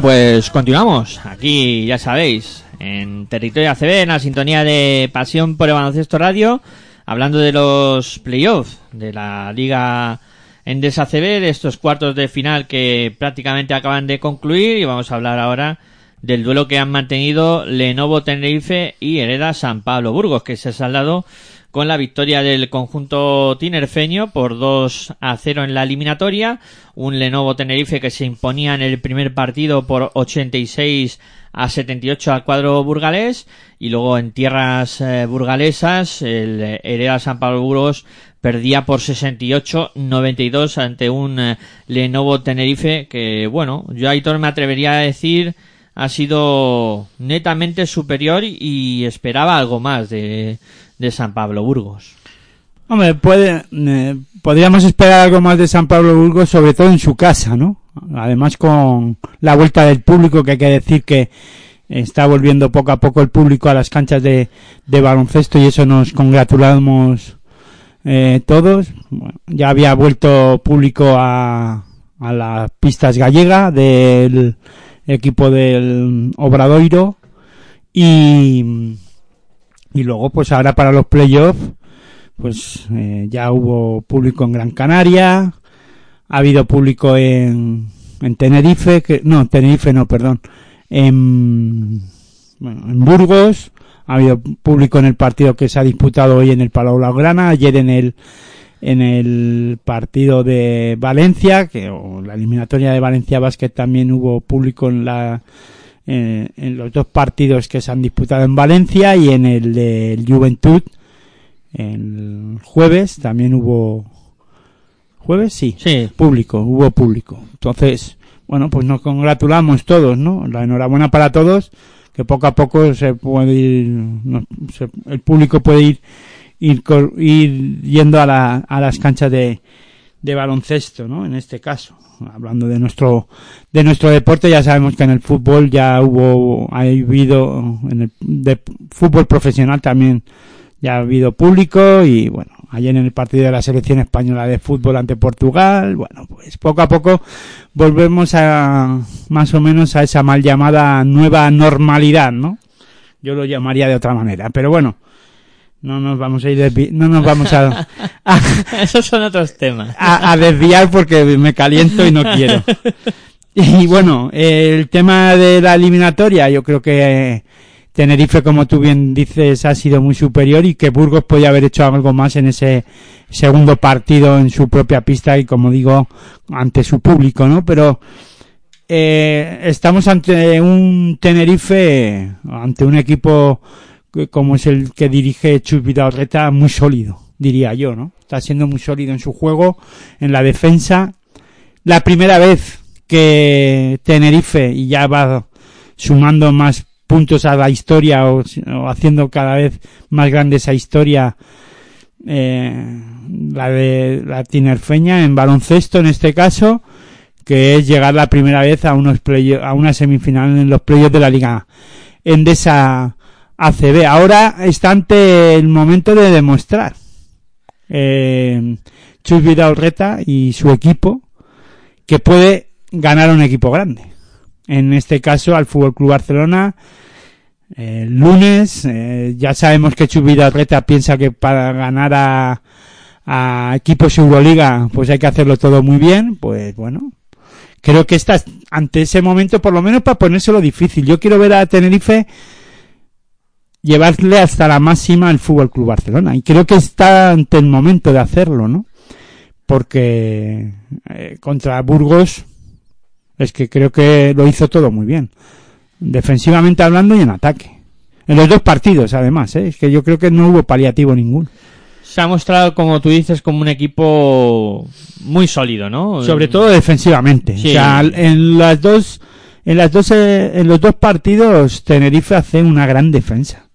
Pues continuamos. Aquí, ya sabéis, en Territorio ACB, en la sintonía de Pasión por el Baloncesto Radio, hablando de los playoffs de la Liga Endesa ACB, de estos cuartos de final que prácticamente acaban de concluir y vamos a hablar ahora del duelo que han mantenido Lenovo Tenerife y Hereda San Pablo Burgos, que se ha saldado con la victoria del conjunto tinerfeño por 2 a 0 en la eliminatoria. Un Lenovo Tenerife que se imponía en el primer partido por 86 a 78 al cuadro burgalés. Y luego en tierras eh, burgalesas, el Hereda San Pablo Burgos perdía por 68-92 ante un eh, Lenovo Tenerife que, bueno, yo Aitor me atrevería a decir ha sido netamente superior y esperaba algo más de, de San Pablo Burgos. Hombre, puede, eh, podríamos esperar algo más de San Pablo Burgos, sobre todo en su casa, ¿no? Además con la vuelta del público, que hay que decir que está volviendo poco a poco el público a las canchas de, baloncesto y eso nos congratulamos eh, todos. Ya había vuelto público a, a las pistas gallega del equipo del Obradoiro y, y luego pues ahora para los playoffs pues eh, ya hubo público en Gran Canaria, ha habido público en, en Tenerife, que, no, Tenerife no, perdón, en, bueno, en Burgos, ha habido público en el partido que se ha disputado hoy en el Palau Blaugrana, ayer en el en el partido de Valencia, que o la eliminatoria de Valencia Basket también hubo público en la eh, en los dos partidos que se han disputado en Valencia y en el del Juventud el jueves. También hubo jueves sí, Sí. público hubo público. Entonces bueno pues nos congratulamos todos no la enhorabuena para todos que poco a poco se puede ir no, se- el público puede ir ir, ir yendo a, la- a las canchas de, de baloncesto no en este caso hablando de nuestro de nuestro deporte ya sabemos que en el fútbol ya hubo ha habido en el fútbol profesional también ya ha habido público y bueno, ayer en el partido de la selección española de fútbol ante Portugal, bueno, pues poco a poco volvemos a más o menos a esa mal llamada nueva normalidad, ¿no? Yo lo llamaría de otra manera, pero bueno, no nos vamos a ir desvi- no nos vamos a, a, (laughs) Esos son otros temas. a- a desviar porque me caliento y no quiero. (laughs) Y bueno, el tema de la eliminatoria, yo creo que eh, Tenerife, como tú bien dices, ha sido muy superior y que Burgos podía haber hecho algo más en ese segundo partido en su propia pista y, como digo, ante su público, ¿no? Pero eh, estamos ante un Tenerife, ante un equipo como es el que dirige Chus Vidal-Reta, muy sólido, diría yo, ¿no? Está siendo muy sólido en su juego, en la defensa. La primera vez que Tenerife, y ya va sumando más puntos a la historia o, o haciendo cada vez más grande esa historia, eh, la de la tinerfeña en baloncesto en este caso, que es llegar la primera vez a unos play- a una semifinal en los playoffs de la Liga Endesa ACB. Ahora está ante el momento de demostrar eh, Chus y su equipo que puede ganar un equipo grande. En este caso al Fútbol Club Barcelona el lunes eh, ya sabemos que Chus Vidal-Reta piensa que para ganar a, a equipos Euroliga pues hay que hacerlo todo muy bien, pues bueno, creo que está ante ese momento por lo menos para ponérselo difícil. Yo quiero ver a Tenerife llevarle hasta la máxima el Fútbol Club Barcelona. Y creo que está ante el momento de hacerlo, ¿no? Porque eh, contra Burgos es que creo que lo hizo todo muy bien. Defensivamente hablando y en ataque. En los dos partidos, además, ¿eh? es que yo creo que no hubo paliativo ninguno. Se ha mostrado, como tú dices, como un equipo muy sólido, ¿no? Sobre todo defensivamente. Sí. O sea, en las dos, en las dos, eh, en los dos partidos Tenerife hace una gran defensa.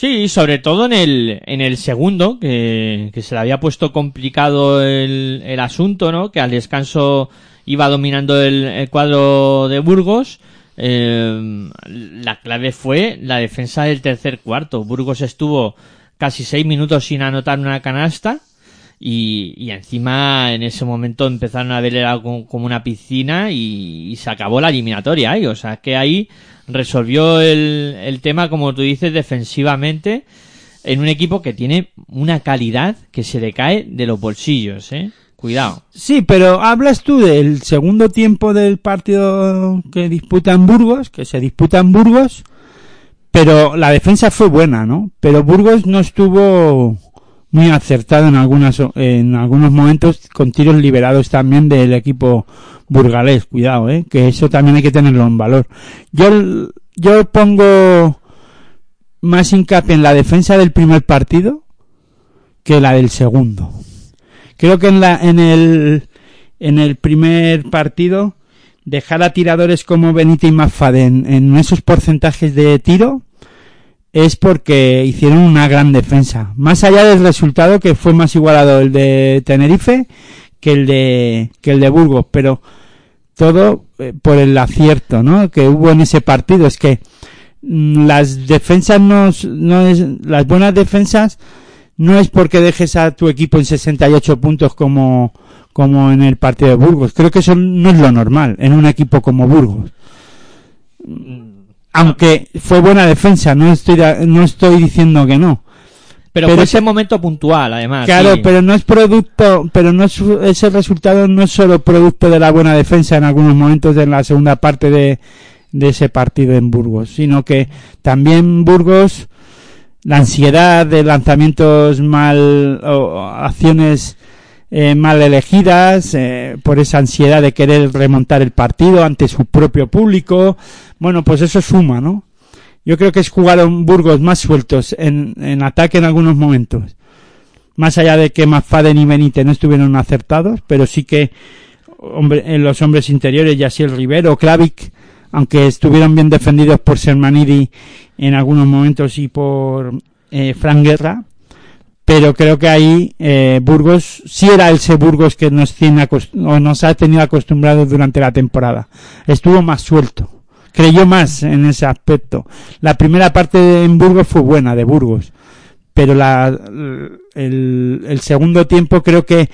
Sí, sobre todo en el, en el segundo, que, que se le había puesto complicado el, el asunto, ¿no? Que al descanso iba dominando el, el cuadro de Burgos. Eh, la clave fue la defensa del tercer cuarto. Burgos estuvo casi seis minutos sin anotar una canasta. Y, y encima en ese momento empezaron a ver algo como una piscina y, y se acabó la eliminatoria ahí. O sea que ahí resolvió el, tema, como tú dices, defensivamente en un equipo que tiene una calidad que se le cae de los bolsillos, ¿eh? Cuidado. Sí, pero hablas tú del segundo tiempo del partido que disputan Burgos, que se disputa en Burgos, pero la defensa fue buena, ¿no? Pero Burgos no estuvo muy acertado en algunas en algunos momentos con tiros liberados también del equipo burgalés, cuidado, eh, que eso también hay que tenerlo en valor. Yo yo pongo más hincapié en la defensa del primer partido que la del segundo. Creo que en la en el en el primer partido dejar a tiradores como Benito y Mafaden en esos porcentajes de tiro es porque hicieron una gran defensa. Más allá del resultado que fue más igualado el de Tenerife que el de que el de Burgos, pero todo eh, por el acierto, ¿no? Que hubo en ese partido es que mm, las defensas no, no es las buenas defensas no es porque dejes a tu equipo en 68 puntos como como en el partido de Burgos. Creo que eso no es lo normal en un equipo como Burgos. Aunque fue buena defensa, no estoy no estoy diciendo que no. Pero, Pero fue ese- momento puntual, además. Claro, sí. pero no es producto, pero no es, ese resultado no es solo producto de la buena defensa en algunos momentos de la segunda parte de, de ese partido en Burgos, sino que también Burgos, la ansiedad de lanzamientos mal, o acciones eh, mal elegidas, eh, por esa ansiedad de querer remontar el partido ante su propio público, bueno, pues eso suma, ¿no? Yo creo que es jugaron Burgos más sueltos en, en ataque en algunos momentos. Más allá de que McFadden y Benítez no estuvieron acertados, pero sí que hombre, en los hombres interiores, Yasiel Rivero, Klavic, aunque estuvieron bien defendidos por Sermanidi en algunos momentos y por eh, Fran Guerra, pero creo que ahí eh, Burgos sí era ese Burgos que nos tiene o nos ha tenido acostumbrados durante la temporada. Estuvo más suelto, creyó más en ese aspecto. La primera parte de, en Burgos fue buena de Burgos, pero la, el, el segundo tiempo creo que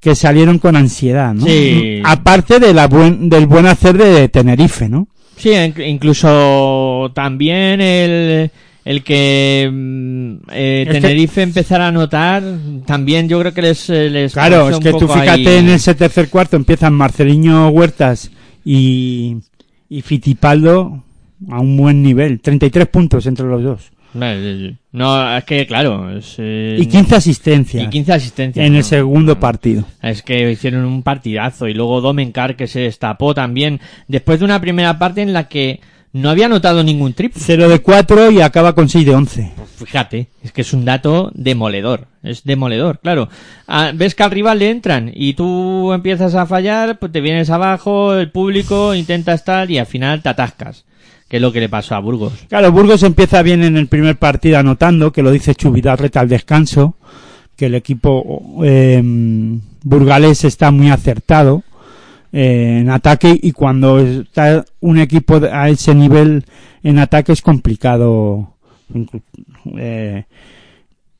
que salieron con ansiedad, ¿no? Sí. Aparte de la buen, del buen hacer de Tenerife, ¿no? Sí, in- incluso también el, el que mm, eh, que- Tenerife empezara a notar, también yo creo que les, eh, les Claro, es que tú fíjate ahí- en ese tercer cuarto empiezan Marceliño Huertas y, y Fitipaldo a un buen nivel, 33 puntos entre los dos Vale, No, es que claro, es, eh, y 15 asistencias y 15 asistencias. en ¿no? el segundo partido. Es que hicieron un partidazo y luego Domencar que se destapó también después de una primera parte en la que no había anotado ningún triple. 0 de 4 y acaba con 6 de 11. Fíjate, es que es un dato demoledor, es demoledor, claro. Ah, ves que al rival le entran y tú empiezas a fallar, pues te vienes abajo, el público intenta estar y al final te atascas, que es lo que le pasó a Burgos. Claro, Burgos empieza bien en el primer partido anotando, que lo dice Chubidarreta al descanso, que el equipo eh, burgalés está muy acertado eh, en ataque y cuando está un equipo a ese nivel en ataque es complicado eh,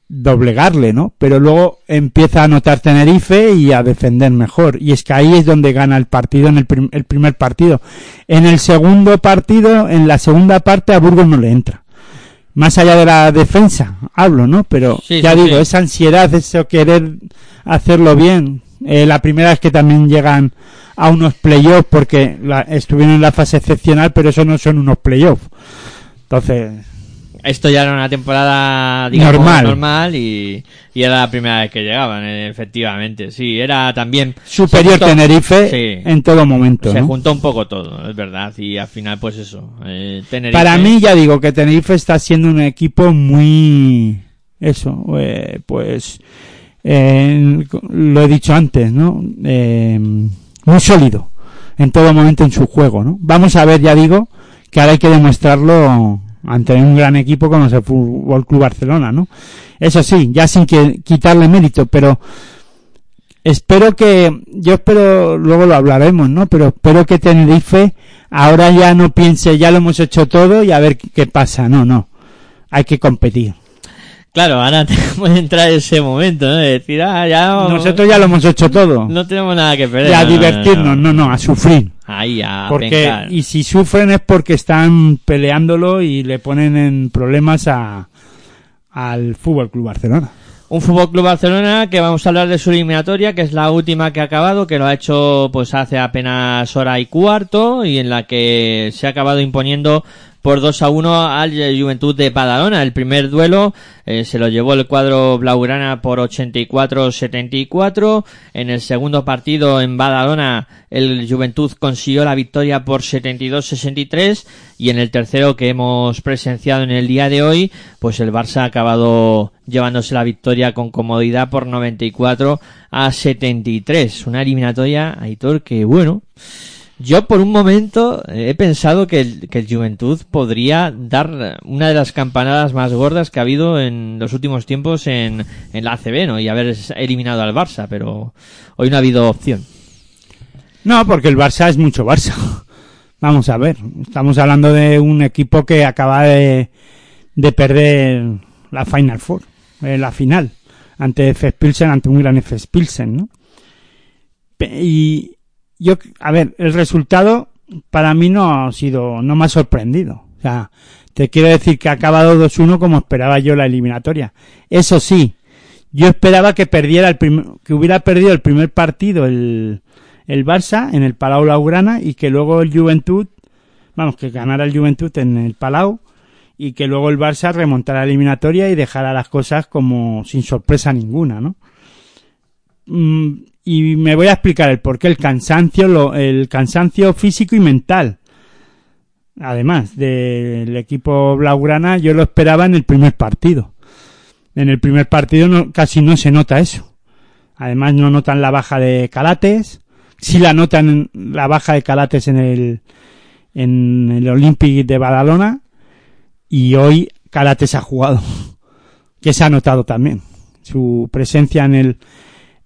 doblegarle, ¿no? Pero luego empieza a anotar Tenerife y a defender mejor. Y es que ahí es donde gana el partido en el, prim- el primer partido. En el segundo partido, en la segunda parte, a Burgos no le entra. Más allá de la defensa, hablo, ¿no? Pero Sí, ya sí, digo, sí. esa ansiedad, ese querer hacerlo bien. Eh, la primera vez que también llegan a unos playoffs porque la- estuvieron en la fase excepcional, pero eso no son unos playoffs. Entonces, esto ya era una temporada digamos, Normal. normal y, y era la primera vez que llegaban, eh, efectivamente. Sí, era también... Superior juntó- Tenerife Sí. en todo momento. Se ¿no? juntó un poco todo, es verdad. Y al final, pues eso. eh, Tenerife- Para mí, ya digo que Tenerife está siendo un equipo muy. Eso, eh, pues. Eh, lo he dicho antes, ¿no? Eh, muy sólido en todo momento en su juego, ¿no? Vamos a ver, ya digo, que ahora hay que demostrarlo ante un gran equipo como es el Fútbol Club Barcelona, ¿no? Eso sí, ya sin que quitarle mérito, pero espero que, yo espero, luego lo hablaremos, ¿no? Pero espero que Tenerife ahora ya no piense, ya lo hemos hecho todo y a ver qué pasa. No, no. Hay que competir. Claro, ahora (laughs) tenemos que entrar en ese momento, ¿no? De decir, ah, ya. Nosotros ya lo hemos hecho todo. No tenemos nada que perder. Y a No, no, no, divertirnos, no, no, a sufrir. Ahí, a Porque, pencar. y si sufren es porque están peleándolo y le ponen en problemas a, al Fútbol Club Barcelona. Un Fútbol Club Barcelona que vamos a hablar de su eliminatoria, que es la última que ha acabado, que lo ha hecho pues hace apenas hora y cuarto y en la que se ha acabado imponiendo por 2 a 1 al Juventud de Badalona. El primer duelo eh, se lo llevó el cuadro blaugrana por 84-74. En el segundo partido en Badalona el Juventud consiguió la victoria por 72-63 y en el tercero que hemos presenciado en el día de hoy, pues el Barça ha acabado llevándose la victoria con comodidad por 94 a 73. Una eliminatoria, Aitor, que bueno, yo por un momento eh, he pensado que el, Juventud podría dar una de las campanadas más gordas que ha habido en los últimos tiempos en, en la ACB, ¿no? Y haber eliminado al Barça, pero hoy no ha habido opción. No, porque el Barça es mucho Barça. (laughs) Vamos a ver. Estamos hablando de un equipo que acaba de, de perder la Final Four, eh, la final, ante F. Pilsen, ante un gran F. Pilsen, ¿no? Y yo, a ver, el resultado para mí no ha sido, no me ha sorprendido. O sea, te quiero decir que ha acabado 2-1 como esperaba yo la eliminatoria. Eso sí, yo esperaba que perdiera el primer, que hubiera perdido el primer partido el, el Barça en el Palau Blaugrana y que luego el Juventud, vamos, que ganara el Juventud en el Palau y que luego el Barça remontara la eliminatoria y dejara las cosas como sin sorpresa ninguna, ¿no? Mm, y me voy a explicar el por qué el cansancio, lo, el cansancio físico y mental. Además del equipo Blaugrana, yo lo esperaba en el primer partido. En el primer partido no, casi no se nota eso. Además no notan la baja de Calates. Sí la notan la baja de Calates en el, en el Olympic de Badalona. Y hoy Calates ha jugado. (laughs) Que se ha notado también. Su presencia en el,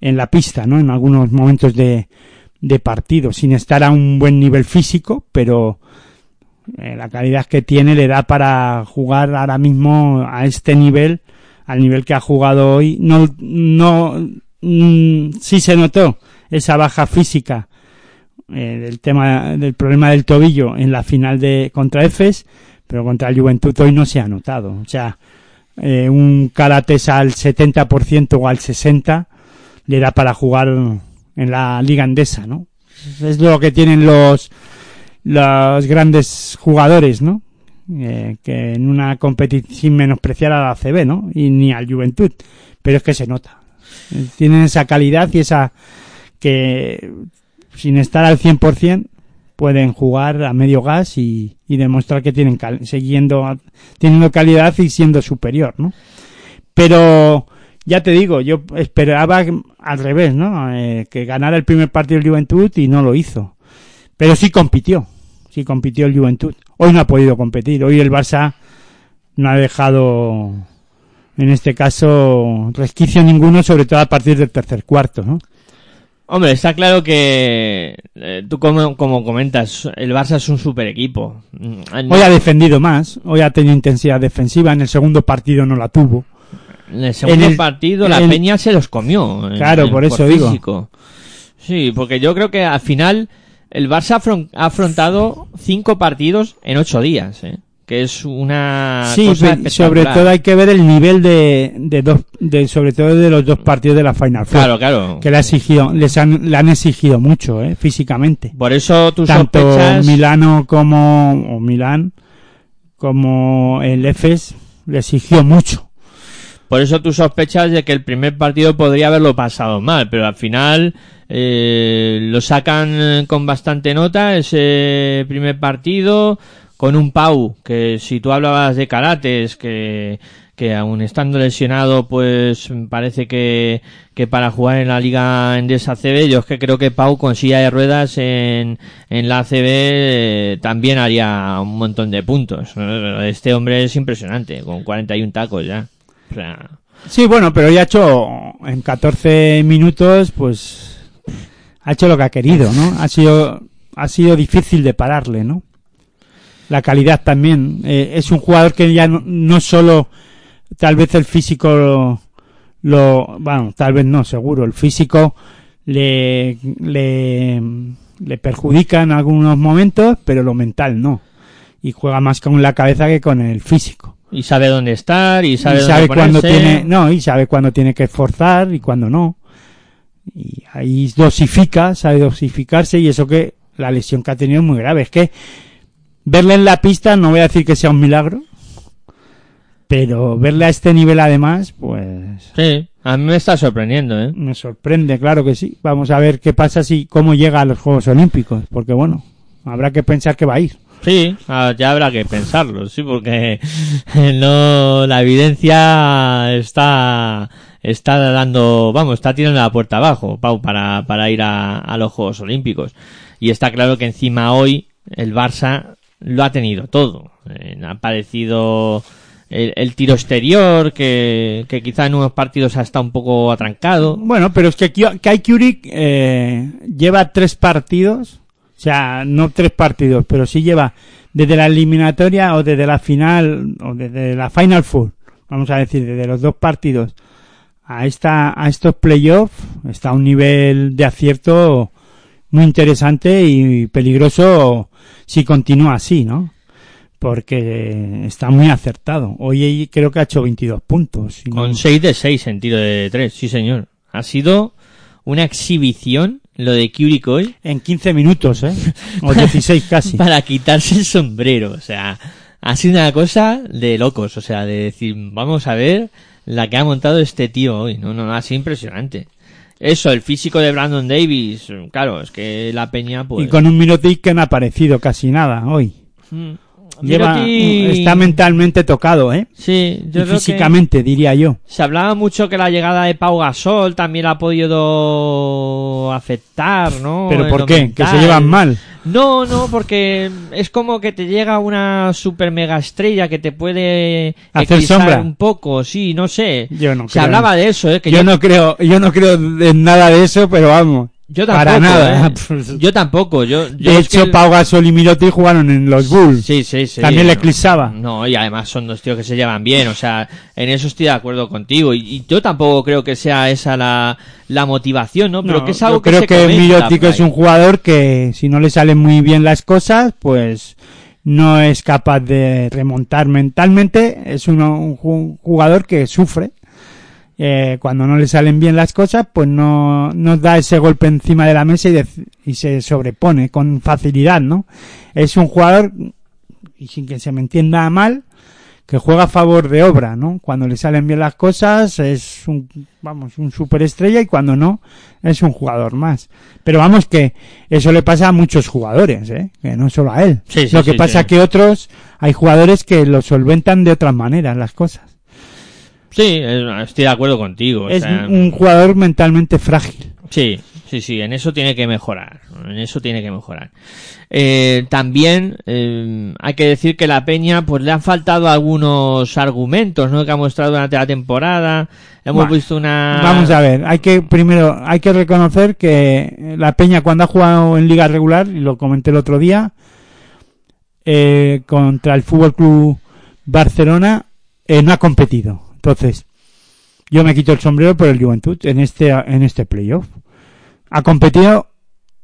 en la pista, ¿no? En algunos momentos de, de partido. Sin estar a un buen nivel físico, pero eh, la calidad que tiene le da para jugar ahora mismo a este nivel, al nivel que ha jugado hoy. No, no, mm, sí se notó esa baja física eh, del tema del problema del tobillo en la final de contra Efes, pero contra el Juventud hoy no se ha notado. O sea, eh, un Calates al 70% o al 60% le da para jugar en la liga andesa, ¿no? Es lo que tienen los los grandes jugadores, ¿no? Eh, que en una competición sin menospreciar a la CB, ¿no? Y ni al Juventud, pero es que se nota. Tienen esa calidad y esa que sin estar al 100% pueden jugar a medio gas y, y demostrar que tienen cal- siguiendo teniendo calidad y siendo superior, ¿no? Pero ya te digo, yo esperaba al revés, ¿no? Eh, que ganara el primer partido el Juventud y no lo hizo. Pero sí compitió, sí compitió el Juventud. Hoy no ha podido competir, hoy el Barça no ha dejado, en este caso, resquicio ninguno, sobre todo a partir del tercer cuarto, ¿no? Hombre, está claro que eh, tú como, como comentas, el Barça es un super equipo. Mm, Hoy ha defendido más, hoy ha tenido intensidad defensiva, en el segundo partido no la tuvo. En el segundo en el- partido la Peña se los comió. Claro, en- por eso digo. físico. Sí, porque yo creo que al final el Barça ha afrontado cinco partidos en ocho días, ¿eh? que es una Sí, cosa sobre todo hay que ver el nivel de, de dos, de, sobre todo de los dos partidos de la Final Four. Claro, claro. Que le, ha exigido, les han, le han exigido mucho, eh, físicamente. Por eso tus Tanto sospechas... Milano como, o Milán, como el Efes, le exigió mucho. Por eso tú sospechas de que el primer partido podría haberlo pasado mal, pero al final eh, lo sacan con bastante nota ese primer partido con un Pau que si tú hablabas de karates que que aun estando lesionado pues parece que, que para jugar en la liga Endesa ACB yo es que creo que Pau con silla de ruedas en, en la ACB eh, también haría un montón de puntos este hombre es impresionante con 41 tacos ya Sí, bueno, pero ya ha hecho en 14 minutos, pues ha hecho lo que ha querido, ¿no? Ha sido ha sido difícil de pararle, ¿no? La calidad también eh, es un jugador que ya no, solo tal vez el físico lo, lo- bueno, tal vez no, seguro, el físico le le le perjudica en algunos momentos, pero lo mental no. Y juega más con la cabeza que con el físico y sabe dónde estar y sabe, y dónde sabe cuándo ponerse. tiene no y sabe cuándo tiene que esforzar y cuándo no y ahí dosifica sabe dosificarse y eso que la lesión que ha tenido es muy grave es que verle en la pista no voy a decir que sea un milagro pero verle a este nivel además pues sí a mí me está sorprendiendo ¿eh? me sorprende claro que sí vamos a ver qué pasa si cómo llega a los Juegos Olímpicos porque bueno habrá que pensar que va a ir Sí, ah, ya habrá que pensarlo, sí, porque (laughs) no la evidencia está está dando, vamos, está tirando la puerta abajo, Pau, para, para ir a, los Juegos Olímpicos. Y está claro que encima hoy el Barça lo ha tenido todo. Eh, ha aparecido el, tiro exterior, que, que quizá en unos partidos ha estado un poco atrancado. Bueno, pero es que Kai Kyurick eh, lleva tres partidos, o sea, no tres partidos, pero sí lleva desde la eliminatoria o desde la final o desde la Final Four, vamos a decir, desde los dos partidos a esta a estos playoffs está a un nivel de acierto muy interesante y peligroso si continúa así, ¿no? Porque está muy acertado. Hoy creo que ha hecho 22 puntos. si no- Con 6 de 6 en tiro de 3, sí señor. Ha sido una exhibición lo de hoy En 15 minutos, ¿eh? (laughs) O 16 casi. para quitarse el sombrero. O sea, ha sido una cosa de locos. O sea, de decir, vamos a ver la que ha montado este tío hoy. No, no, ha sido impresionante. Eso, el físico de Brandon Davis, claro, es que la peña pues... Y con un Mirotic que no ha aparecido casi nada hoy. Mm. Lleva, está mentalmente tocado, ¿eh? Sí, yo Y creo que- físicamente, diría yo. Se hablaba mucho que la llegada de Pau Gasol también la ha podido afectar, ¿no? ¿Pero por qué? ¿Que se llevan mal? No, no, porque es como que te llega una super mega estrella que te puede Hacer sombra. un poco, sí, no sé. Yo no Se creo. hablaba de eso, ¿eh? Que yo, no creo, yo no creo en nada de eso, pero vamos. Yo tampoco, para nada. ¿eh? (laughs) Yo tampoco, yo... yo de hecho, que- Pau Gasol y Mirotic jugaron en los Bulls. Sí, sí, sí. También le eclipsaba. No, y además son dos tíos que se llevan bien, o sea, en eso estoy de acuerdo contigo. Y, y yo tampoco creo que sea esa la, la motivación, ¿no? Pero No, que es algo yo creo se que, Mirotic es un jugador que si no le salen muy bien las cosas, pues no es capaz de remontar mentalmente. Es un, un ju- jugador que sufre. Eh, cuando no le salen bien las cosas, pues no, no da ese golpe encima de la mesa y, se sobrepone con facilidad, ¿no? Es un jugador, y sin que se me entienda mal, que juega a favor de obra, ¿no? Cuando le salen bien las cosas es un, vamos, un superestrella y cuando no es un jugador más. Pero vamos que eso le pasa a muchos jugadores, ¿eh? Que no solo a él. Sí, sí, Lo que sí, pasa que otros, hay jugadores que lo solventan de otras maneras las cosas. Sí, es- estoy de acuerdo contigo. o es sea, un jugador mentalmente frágil. Sí, sí, sí, en eso tiene que mejorar. En eso tiene que mejorar. Eh, también eh, hay que decir que la Peña pues le han faltado algunos argumentos ¿no? que ha mostrado durante la temporada. Hemos Bueno, visto una... Vamos a ver, hay que primero, hay que reconocer que la Peña cuando ha jugado en liga regular, y lo comenté el otro día, eh, contra el Fútbol Club Barcelona, eh, no ha competido. Entonces, yo me quito el sombrero por el Juventud en este, en este playoff. Ha competido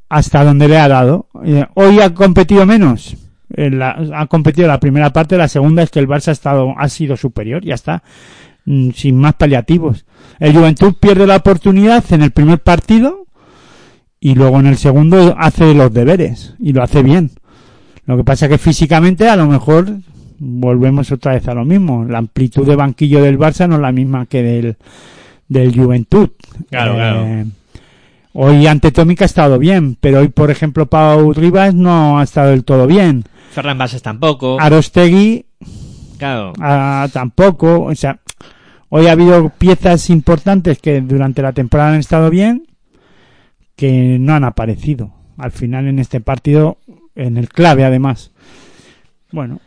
hasta donde le ha dado. Eh, hoy ha competido menos. Ha competido la primera parte, la segunda es que el Barça ha estado, ha sido superior, ya está mm, sin más paliativos. El Juventud pierde la oportunidad en el primer partido y luego en el segundo hace los deberes y lo hace bien. Lo que pasa que físicamente a lo mejor volvemos otra vez a lo mismo. La amplitud de banquillo del Barça no es la misma que del, del Juventud. Claro, claro. Hoy ante Tomic ha estado bien, pero hoy, por ejemplo, Pau Rivas no ha estado del todo bien. Ferran Bases tampoco. Arostegui Claro. tampoco. O sea, hoy ha habido piezas importantes que durante la temporada han estado bien, que no han aparecido. Al final en este partido, en el clave además. Bueno,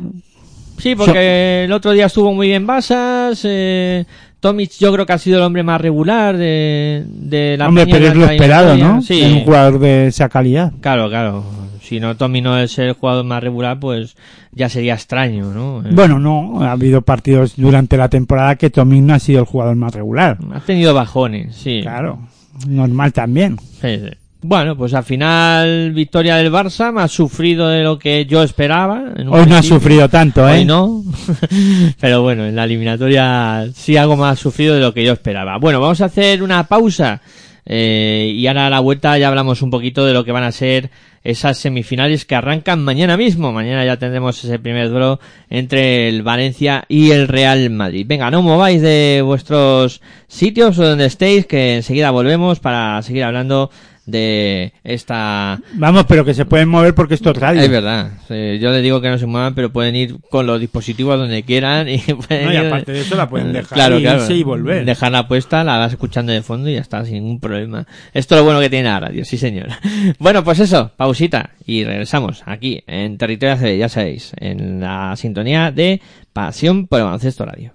Sí, porque el otro día estuvo muy bien Basas. Eh, Tomic yo creo que ha sido el hombre más regular de, de la hombre, pero es lo esperado. ¿no? Sí, un jugador de esa calidad. claro, claro. Si no Tommy no es el jugador más regular, pues ya sería extraño, ¿no? Eh, Bueno, no, ha habido partidos durante la temporada que Tomic no ha sido el jugador más regular. ha tenido bajones, sí. Claro, normal también. Sí, sí. Bueno, pues al final victoria del Barça, más sufrido de lo que yo esperaba. en Hoy no ha sufrido tanto, ¿eh? Hoy no. (laughs) Pero bueno, en la eliminatoria sí algo más sufrido de lo que yo esperaba. Bueno, vamos a hacer una pausa. eh, y ahora a la vuelta ya hablamos un poquito de lo que van a ser esas semifinales que arrancan mañana mismo. Mañana ya tendremos ese primer duelo entre el Valencia y el Real Madrid. Venga, no mováis de vuestros sitios o donde estéis, que enseguida volvemos para seguir hablando de esta Vamos, pero que se pueden mover porque esto es radio. es verdad. Yo les digo que no se muevan, pero pueden ir con los dispositivos donde quieran y (laughs) pueden No, y ir- aparte de eso la pueden dejar claro, y claro. irse y volver. Dejarla puesta, la vas escuchando de fondo y ya está, sin ningún problema. Esto es lo bueno que tiene la radio, sí señor. (laughs) Bueno, pues eso, pausita y regresamos aquí en Territorio ACB, ya sabéis, en la sintonía de Pasión por el Baloncesto Radio.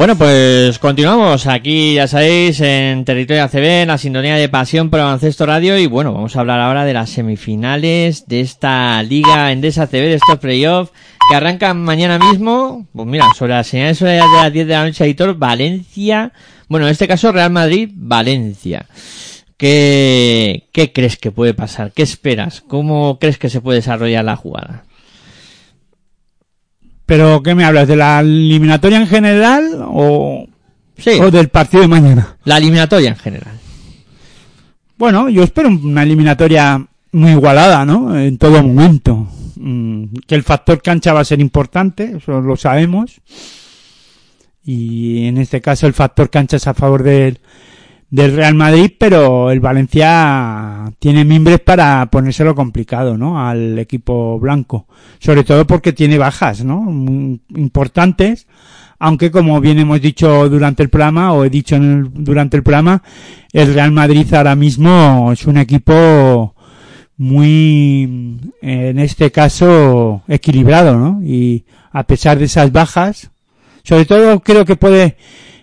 Bueno, pues continuamos aquí, ya sabéis, en Territorio ACB, en la sintonía de Pasión por Baloncesto Radio. Y bueno, vamos a hablar ahora de las semifinales de esta Liga Endesa ACB, de estos playoffs, que arrancan mañana mismo. Pues mira, sobre las señales de las 10 de la noche, editor, Valencia. Bueno, en este caso, Real Madrid, Valencia. ¿Qué, ¿Qué crees que puede pasar? ¿Qué esperas? ¿Cómo crees que se puede desarrollar la jugada? ¿Pero qué me hablas? ¿De la eliminatoria en general o, Sí, o del partido de mañana? la eliminatoria en general. Bueno, yo espero una eliminatoria muy igualada, ¿no? En todo momento. Mm, que el factor cancha va a ser importante, eso lo sabemos. Y en este caso el factor cancha es a favor del, del Real Madrid, pero el Valencia tiene mimbres para ponérselo complicado, ¿no? Al equipo blanco. Sobre todo porque tiene bajas, ¿no? Importantes. aunque como bien hemos dicho durante el programa, o he dicho en el- durante el programa, el Real Madrid ahora mismo es un equipo muy, en este caso, equilibrado, ¿no? Y a pesar de esas bajas, sobre todo creo que puede,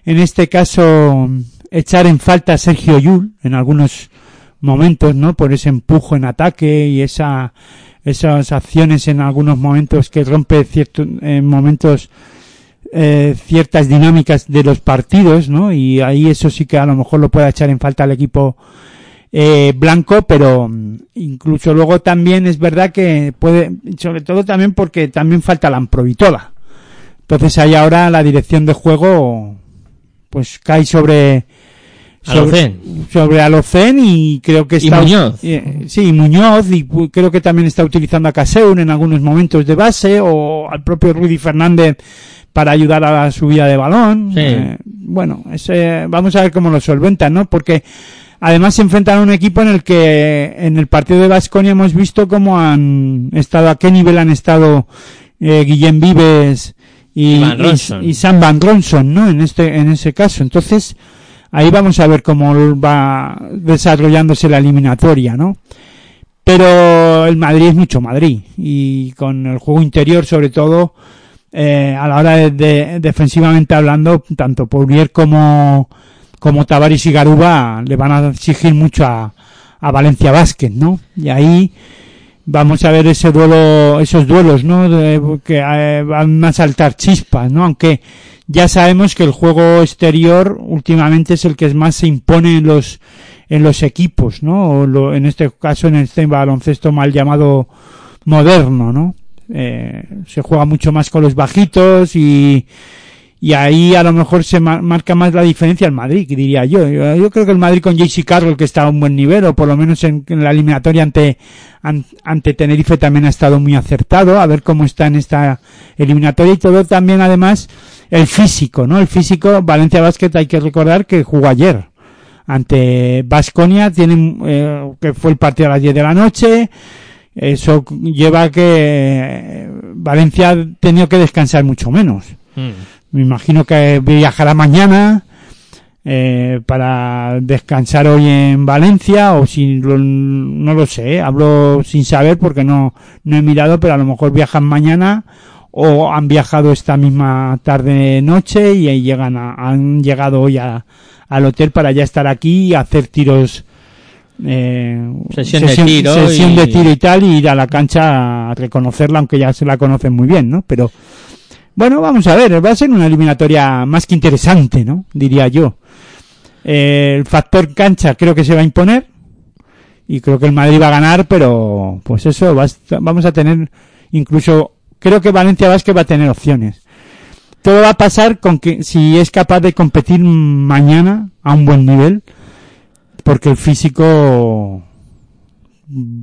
en este caso, echar en falta a Sergio Yul en algunos momentos, ¿no? Por ese empujo en ataque y esa, esas acciones en algunos momentos que rompe ciertos, en momentos, eh, ciertas dinámicas de los partidos, ¿no? Y ahí eso sí que a lo mejor lo puede echar en falta al equipo eh, blanco, pero mm, incluso luego también es verdad que puede, sobre todo también porque también falta la Amprovitola. Entonces ahí ahora la dirección de juego pues cae sobre sobre, sobre Alocén y creo que Y está Muñoz. eh, sí, Muñoz y creo que también está utilizando a Caseur en algunos momentos de base o al propio Rudy Fernández para ayudar a la subida de balón. Sí. Eh, bueno, ese, vamos a ver cómo lo solventan, ¿no? Porque además se enfrentan a un equipo en el que en el partido de Vasconia hemos visto cómo han estado, a qué nivel han estado eh, Guillem Vives y, Y y- y Sam Van Ronson, ¿no? En este, en ese caso. Entonces, ahí vamos a ver cómo va desarrollándose la eliminatoria, ¿no? Pero el Madrid es mucho Madrid y con el juego interior sobre todo eh, a la hora de, de- defensivamente hablando tanto Pourier como como Tavares y Garuba le van a exigir mucho a, a Valencia Basket, ¿no? Y ahí vamos a ver ese duelo, esos duelos, ¿no? De- que eh, van a saltar chispas, ¿no? Aunque ya sabemos que el juego exterior últimamente es el que más se impone en los en los equipos, ¿no? O lo- en este caso en este baloncesto mal llamado moderno, ¿no? Eh, se juega mucho más con los bajitos y y ahí a lo mejor se ma- marca más la diferencia el Madrid, diría yo. yo. creo que el Madrid con JC Carroll que está a un buen nivel, o por lo menos en, la eliminatoria ante, an- ante Tenerife también ha estado muy acertado, a ver cómo está en esta eliminatoria y todo también además el físico, ¿no? El físico, Valencia Basket hay que recordar que jugó ayer ante Vasconia, tienen, eh, que fue el partido a las 10 de la noche, eso lleva a que eh, Valencia ha tenido que descansar mucho menos. Mm. Me imagino que viajará mañana eh, para descansar hoy en Valencia o si lo- no lo sé, hablo sin saber porque no, no he mirado, pero a lo mejor viajan mañana o han viajado esta misma tarde noche y ahí llegan a- han llegado hoy a- al hotel para ya estar aquí y hacer tiros eh, Sesión de tiro sesión y- de tiro y tal y ir a la cancha a reconocerla aunque ya se la conocen muy bien, ¿no? Pero bueno, vamos a ver, va a ser una eliminatoria más que interesante, ¿no? Diría yo. Eh, el factor cancha creo que se va a imponer y creo que el Madrid va a ganar, pero pues eso, va a vamos a tener incluso, creo que Valencia Vázquez va a tener opciones. Todo va a pasar con que si es capaz de competir mañana a un buen nivel, porque el físico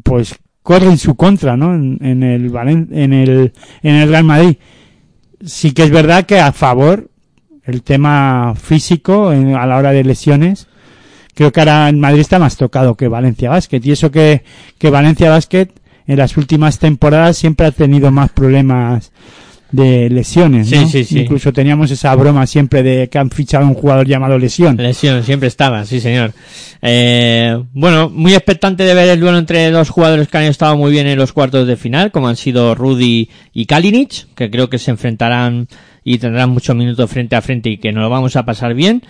pues corre en su contra, ¿no? En, en el Valen- en el en el Real Madrid. Sí que es verdad que a favor el tema físico a la hora de lesiones creo que ahora en Madrid está más tocado que Valencia Basket y eso que que Valencia Basket en las últimas temporadas siempre ha tenido más problemas de lesiones, Sí, ¿no? sí, sí. Incluso teníamos esa broma siempre de que han fichado a un jugador llamado lesión. Lesión, siempre estaba, sí señor. Eh, bueno, muy expectante de ver el duelo entre dos jugadores que han estado muy bien en los cuartos de final, como han sido Rudy y Kalinic, que creo que se enfrentarán y tendrán muchos minutos frente a frente y que nos lo vamos a pasar bien.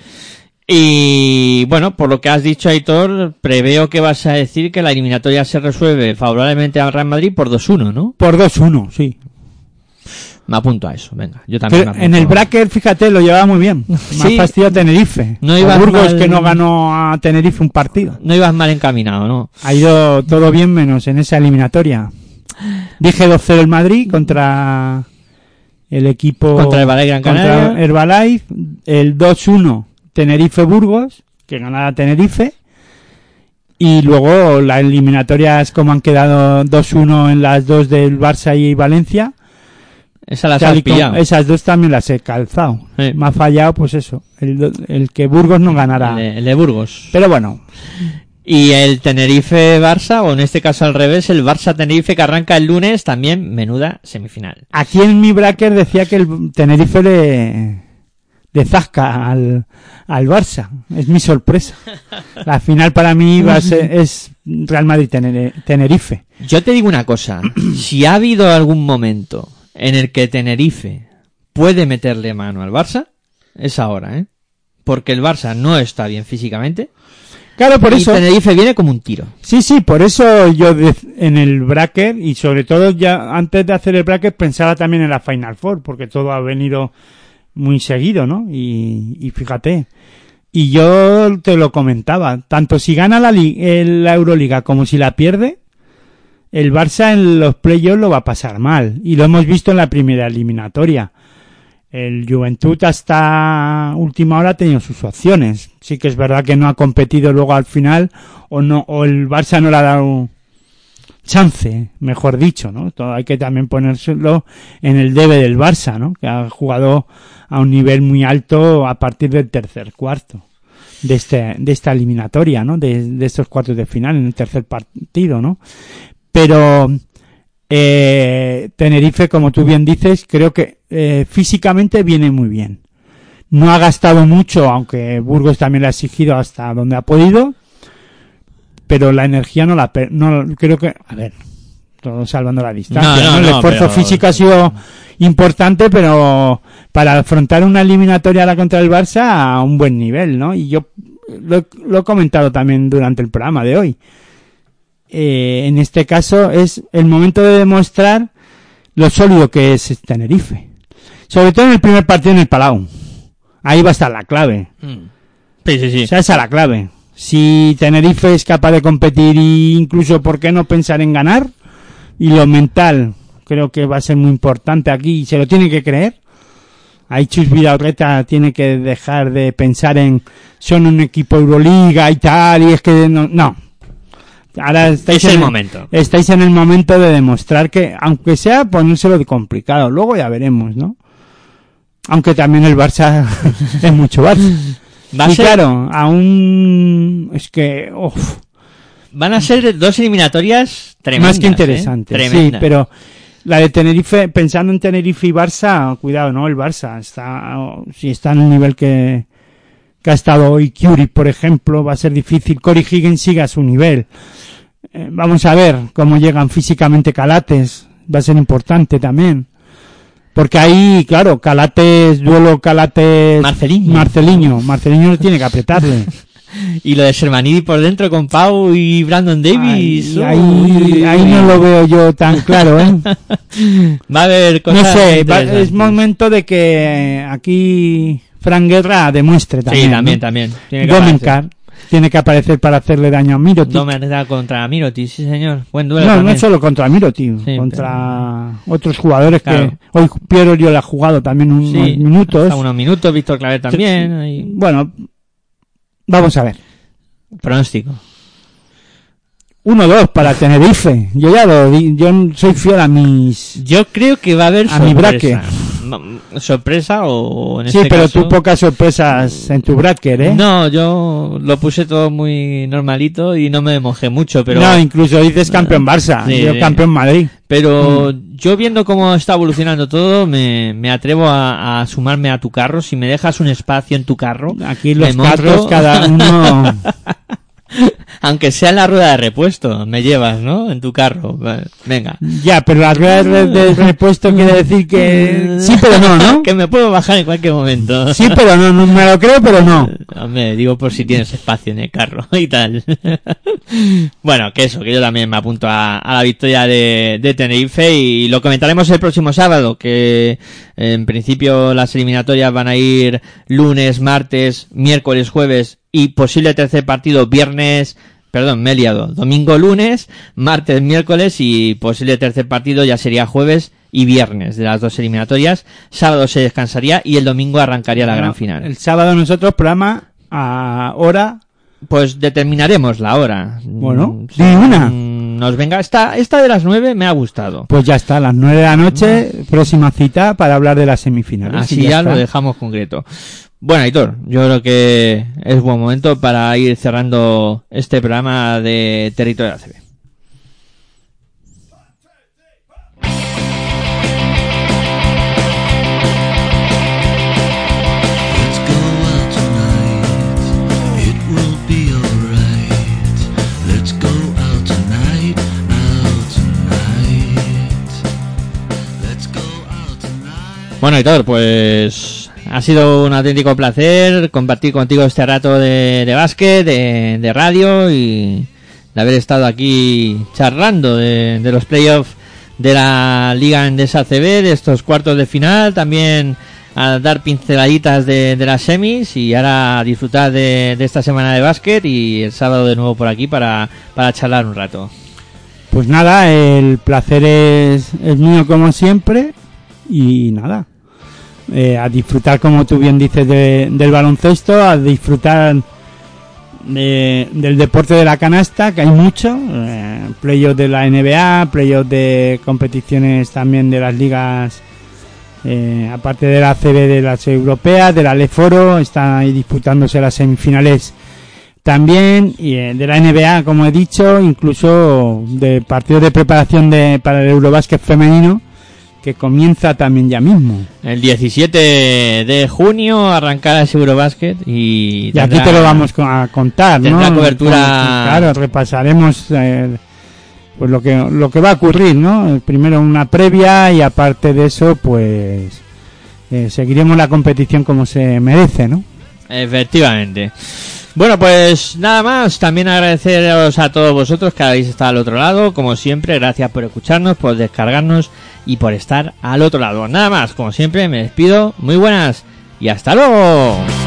Y bueno, por lo que has dicho, Aitor, preveo que vas a decir que la eliminatoria se resuelve favorablemente al Real Madrid por 2-1, ¿no? Por 2-1, sí. Me apunto a eso, venga. Yo también Pero me en el bracket, fíjate, lo llevaba muy bien. (laughs) Más Sí. fastidio a Tenerife. No ibas Burgos mal- que no ganó a Tenerife un partido. No ibas mal encaminado, ¿no? Ha ido todo bien menos en esa eliminatoria. Dije 2-0 el Madrid contra el equipo... Contra Herbalife Gran contra Canaria. Herbalife. El 2-1 Tenerife-Burgos, que ganara Tenerife. Y luego las eliminatorias como han quedado 2-1 en las dos del Barça y Valencia. Esa las has pillado. esas dos también las he calzado. Sí. Me ha fallado, pues eso, el, que Burgos no ganará. El de, el de Burgos. Pero bueno, Y el Tenerife-Barça, o en este caso al revés, el Barça-Tenerife que arranca el lunes, también menuda semifinal. aquí en mi bracket decía que el Tenerife le, de zasca al, al Barça. Es mi sorpresa. La final para mí va a ser, es Real Madrid Tener- Tenerife. Yo te digo una cosa, si ha habido algún momento en el que Tenerife puede meterle mano al Barça, es ahora, ¿eh? Porque el Barça no está bien físicamente Claro, por y eso. Tenerife viene como un tiro. Sí, sí, por eso yo en el bracket y sobre todo ya antes de hacer el bracket pensaba también en la Final Four porque todo ha venido muy seguido, ¿no? Y, y fíjate. Y yo te lo comentaba, tanto si gana la, Euroliga como si la pierde, el Barça en los playoffs lo va a pasar mal. Y lo hemos visto en la primera eliminatoria. El Juventud hasta última hora ha tenido sus opciones. Sí que es verdad que no ha competido luego al final o no o el Barça no le ha dado chance, mejor dicho, ¿no? Todo hay que también ponérselo en el debe del Barça, ¿no? Que ha jugado a un nivel muy alto a partir del tercer cuarto de este de esta eliminatoria, ¿no? De, de estos cuartos de final en el tercer partido, ¿no? Pero eh, Tenerife, como tú bien dices, creo que eh, físicamente viene muy bien. No ha gastado mucho, aunque Burgos también le ha exigido hasta donde ha podido, pero la energía no la no creo que a ver, todo salvando la distancia. No, no, ¿no? El esfuerzo pero- físico ha sido importante, pero para afrontar una eliminatoria ahora contra el Barça a un buen nivel, ¿no? Y yo lo, lo he comentado también durante el programa de hoy. Eh, en este caso es el momento de demostrar lo sólido que es Tenerife. Sobre todo en el primer partido en el Palau. Ahí va a estar la clave. Sí, sí, sí. O sea, esa es la clave. Si Tenerife es capaz de competir e incluso, ¿por qué no pensar en ganar? Y lo mental, creo que va a ser muy importante aquí y se lo tiene que creer. Ahí Chus Vidaurreta tiene que dejar de pensar en son un equipo Euroliga y tal, y es que no. no. Ahora estáis Es el en momento. Estáis en el momento de demostrar que, aunque sea ponérselo de complicado, luego ya veremos, ¿no? Aunque también el Barça (laughs) es mucho Barça. Va a y ser- claro, aún es que uf, Van a ser dos eliminatorias tremendas. más que ¿eh? interesante, sí, Tremendas. pero la de Tenerife, pensando en Tenerife y Barça, cuidado, ¿no? El Barça está, si está en el nivel que, que ha estado hoy Curie, por ejemplo, va a ser difícil. Cory Higgins sigue a su nivel. Eh, vamos a ver cómo llegan físicamente Calates, va a ser importante también. Porque ahí, claro, Calates, duelo Calates... Marceliño. Marceliño. Marceliño tiene que apretarle. (laughs) Y lo de Sermanidi por dentro con Pau y Brandon Davis. Ahí, ahí, ahí no lo veo yo tan claro, ¿eh? (laughs) Va a haber No cosas. sé, va- interesantes. es momento de que aquí Fran Guerra demuestre también. Sí, también, ¿no? también. Tiene que Domencar tiene que aparecer para hacerle daño a Mirotic. Domencar contra Miroti, sí señor. Buen duelo no, no también. solo contra Mirotic, Sí, contra otros jugadores Claro. que hoy Piero yo le ha jugado también unos Sí, minutos. hasta unos minutos, Víctor Claver también. ahí. Bueno, vamos a ver. Pronóstico. 1-2 para Tenerife. Yo ya lo yo soy fiel a mis... Yo creo que va a haber A mi sorpresa. Sorpresa o en Sí, este pero caso- tú pocas sorpresas en tu bracket, ¿eh? No, yo lo puse todo muy normalito y no me mojé mucho, pero no, incluso dices campeón Barça, Sí, yo campeón Madrid. pero Mm. yo viendo cómo está evolucionando todo, me, me atrevo a, a sumarme a tu carro. Si me dejas un espacio en tu carro, Aquí los monto, cuatro, cada (laughs) uno... (laughs) aunque sea en la rueda de repuesto, me llevas, ¿no? En tu carro. Venga. Ya, pero la rueda de, de (laughs) repuesto quiere decir que... Sí, pero no, ¿no? (laughs) que me puedo bajar en cualquier momento. Sí, pero no, no me lo creo, pero no. Hombre, digo por si tienes espacio en el carro y tal. bueno, que eso, que yo también me apunto a, a la victoria de, de Tenerife y lo comentaremos el próximo sábado, que en principio las eliminatorias van a ir lunes, martes, miércoles, jueves y posible tercer partido viernes, perdón, me he liado, domingo, lunes, martes, miércoles y posible tercer partido ya sería jueves y viernes de las dos eliminatorias. Sábado se descansaría y el domingo arrancaría la gran final. El sábado nosotros programa a hora... Pues determinaremos la hora. Bueno, Mm, di una. Nos venga. Esta, esta de las nueve me ha gustado. Pues ya está, a las nueve de la noche, próxima cita para hablar de las semifinales. Así ya, lo dejamos concreto. Bueno, Aitor, yo creo que es buen momento para ir cerrando este programa de Territorio ACB. Bueno, Aitor, pues ha sido un auténtico placer compartir contigo este rato de, de básquet, de, de radio y de haber estado aquí charlando de, los playoffs de la Liga Endesa CB, de estos cuartos de final, también a dar pinceladitas de, de las semis y ahora a disfrutar de, de esta semana de básquet y el sábado de nuevo por aquí para, para charlar un rato. Pues nada, el placer es, es mío como siempre y nada. Eh, a disfrutar, como tú bien dices, de- del baloncesto, a disfrutar de- del deporte de la canasta, que hay mucho, eh, playoffs de la NBA, playoffs de competiciones también de las ligas, eh, aparte de la CB de las europeas, de la Leforo, están ahí disputándose las semifinales también, y eh, de la NBA, como he dicho, incluso de partidos de preparación de, para el Eurobásquet femenino, que comienza también ya mismo. El 17 de junio arrancará ese Eurobasket y, Y aquí tendrá- te lo vamos a contar, ¿no? tendrá cobertura- Con- Claro, repasaremos eh, pues lo que lo que va a ocurrir, ¿no? Primero una previa y aparte de eso, pues eh, seguiremos la competición como se merece, ¿no? Efectivamente. Bueno, pues nada más. También agradeceros a todos vosotros que habéis estado al otro lado. Como siempre, gracias por escucharnos, por descargarnos y por estar al otro lado. Nada más, como siempre, me despido. Muy buenas y hasta luego.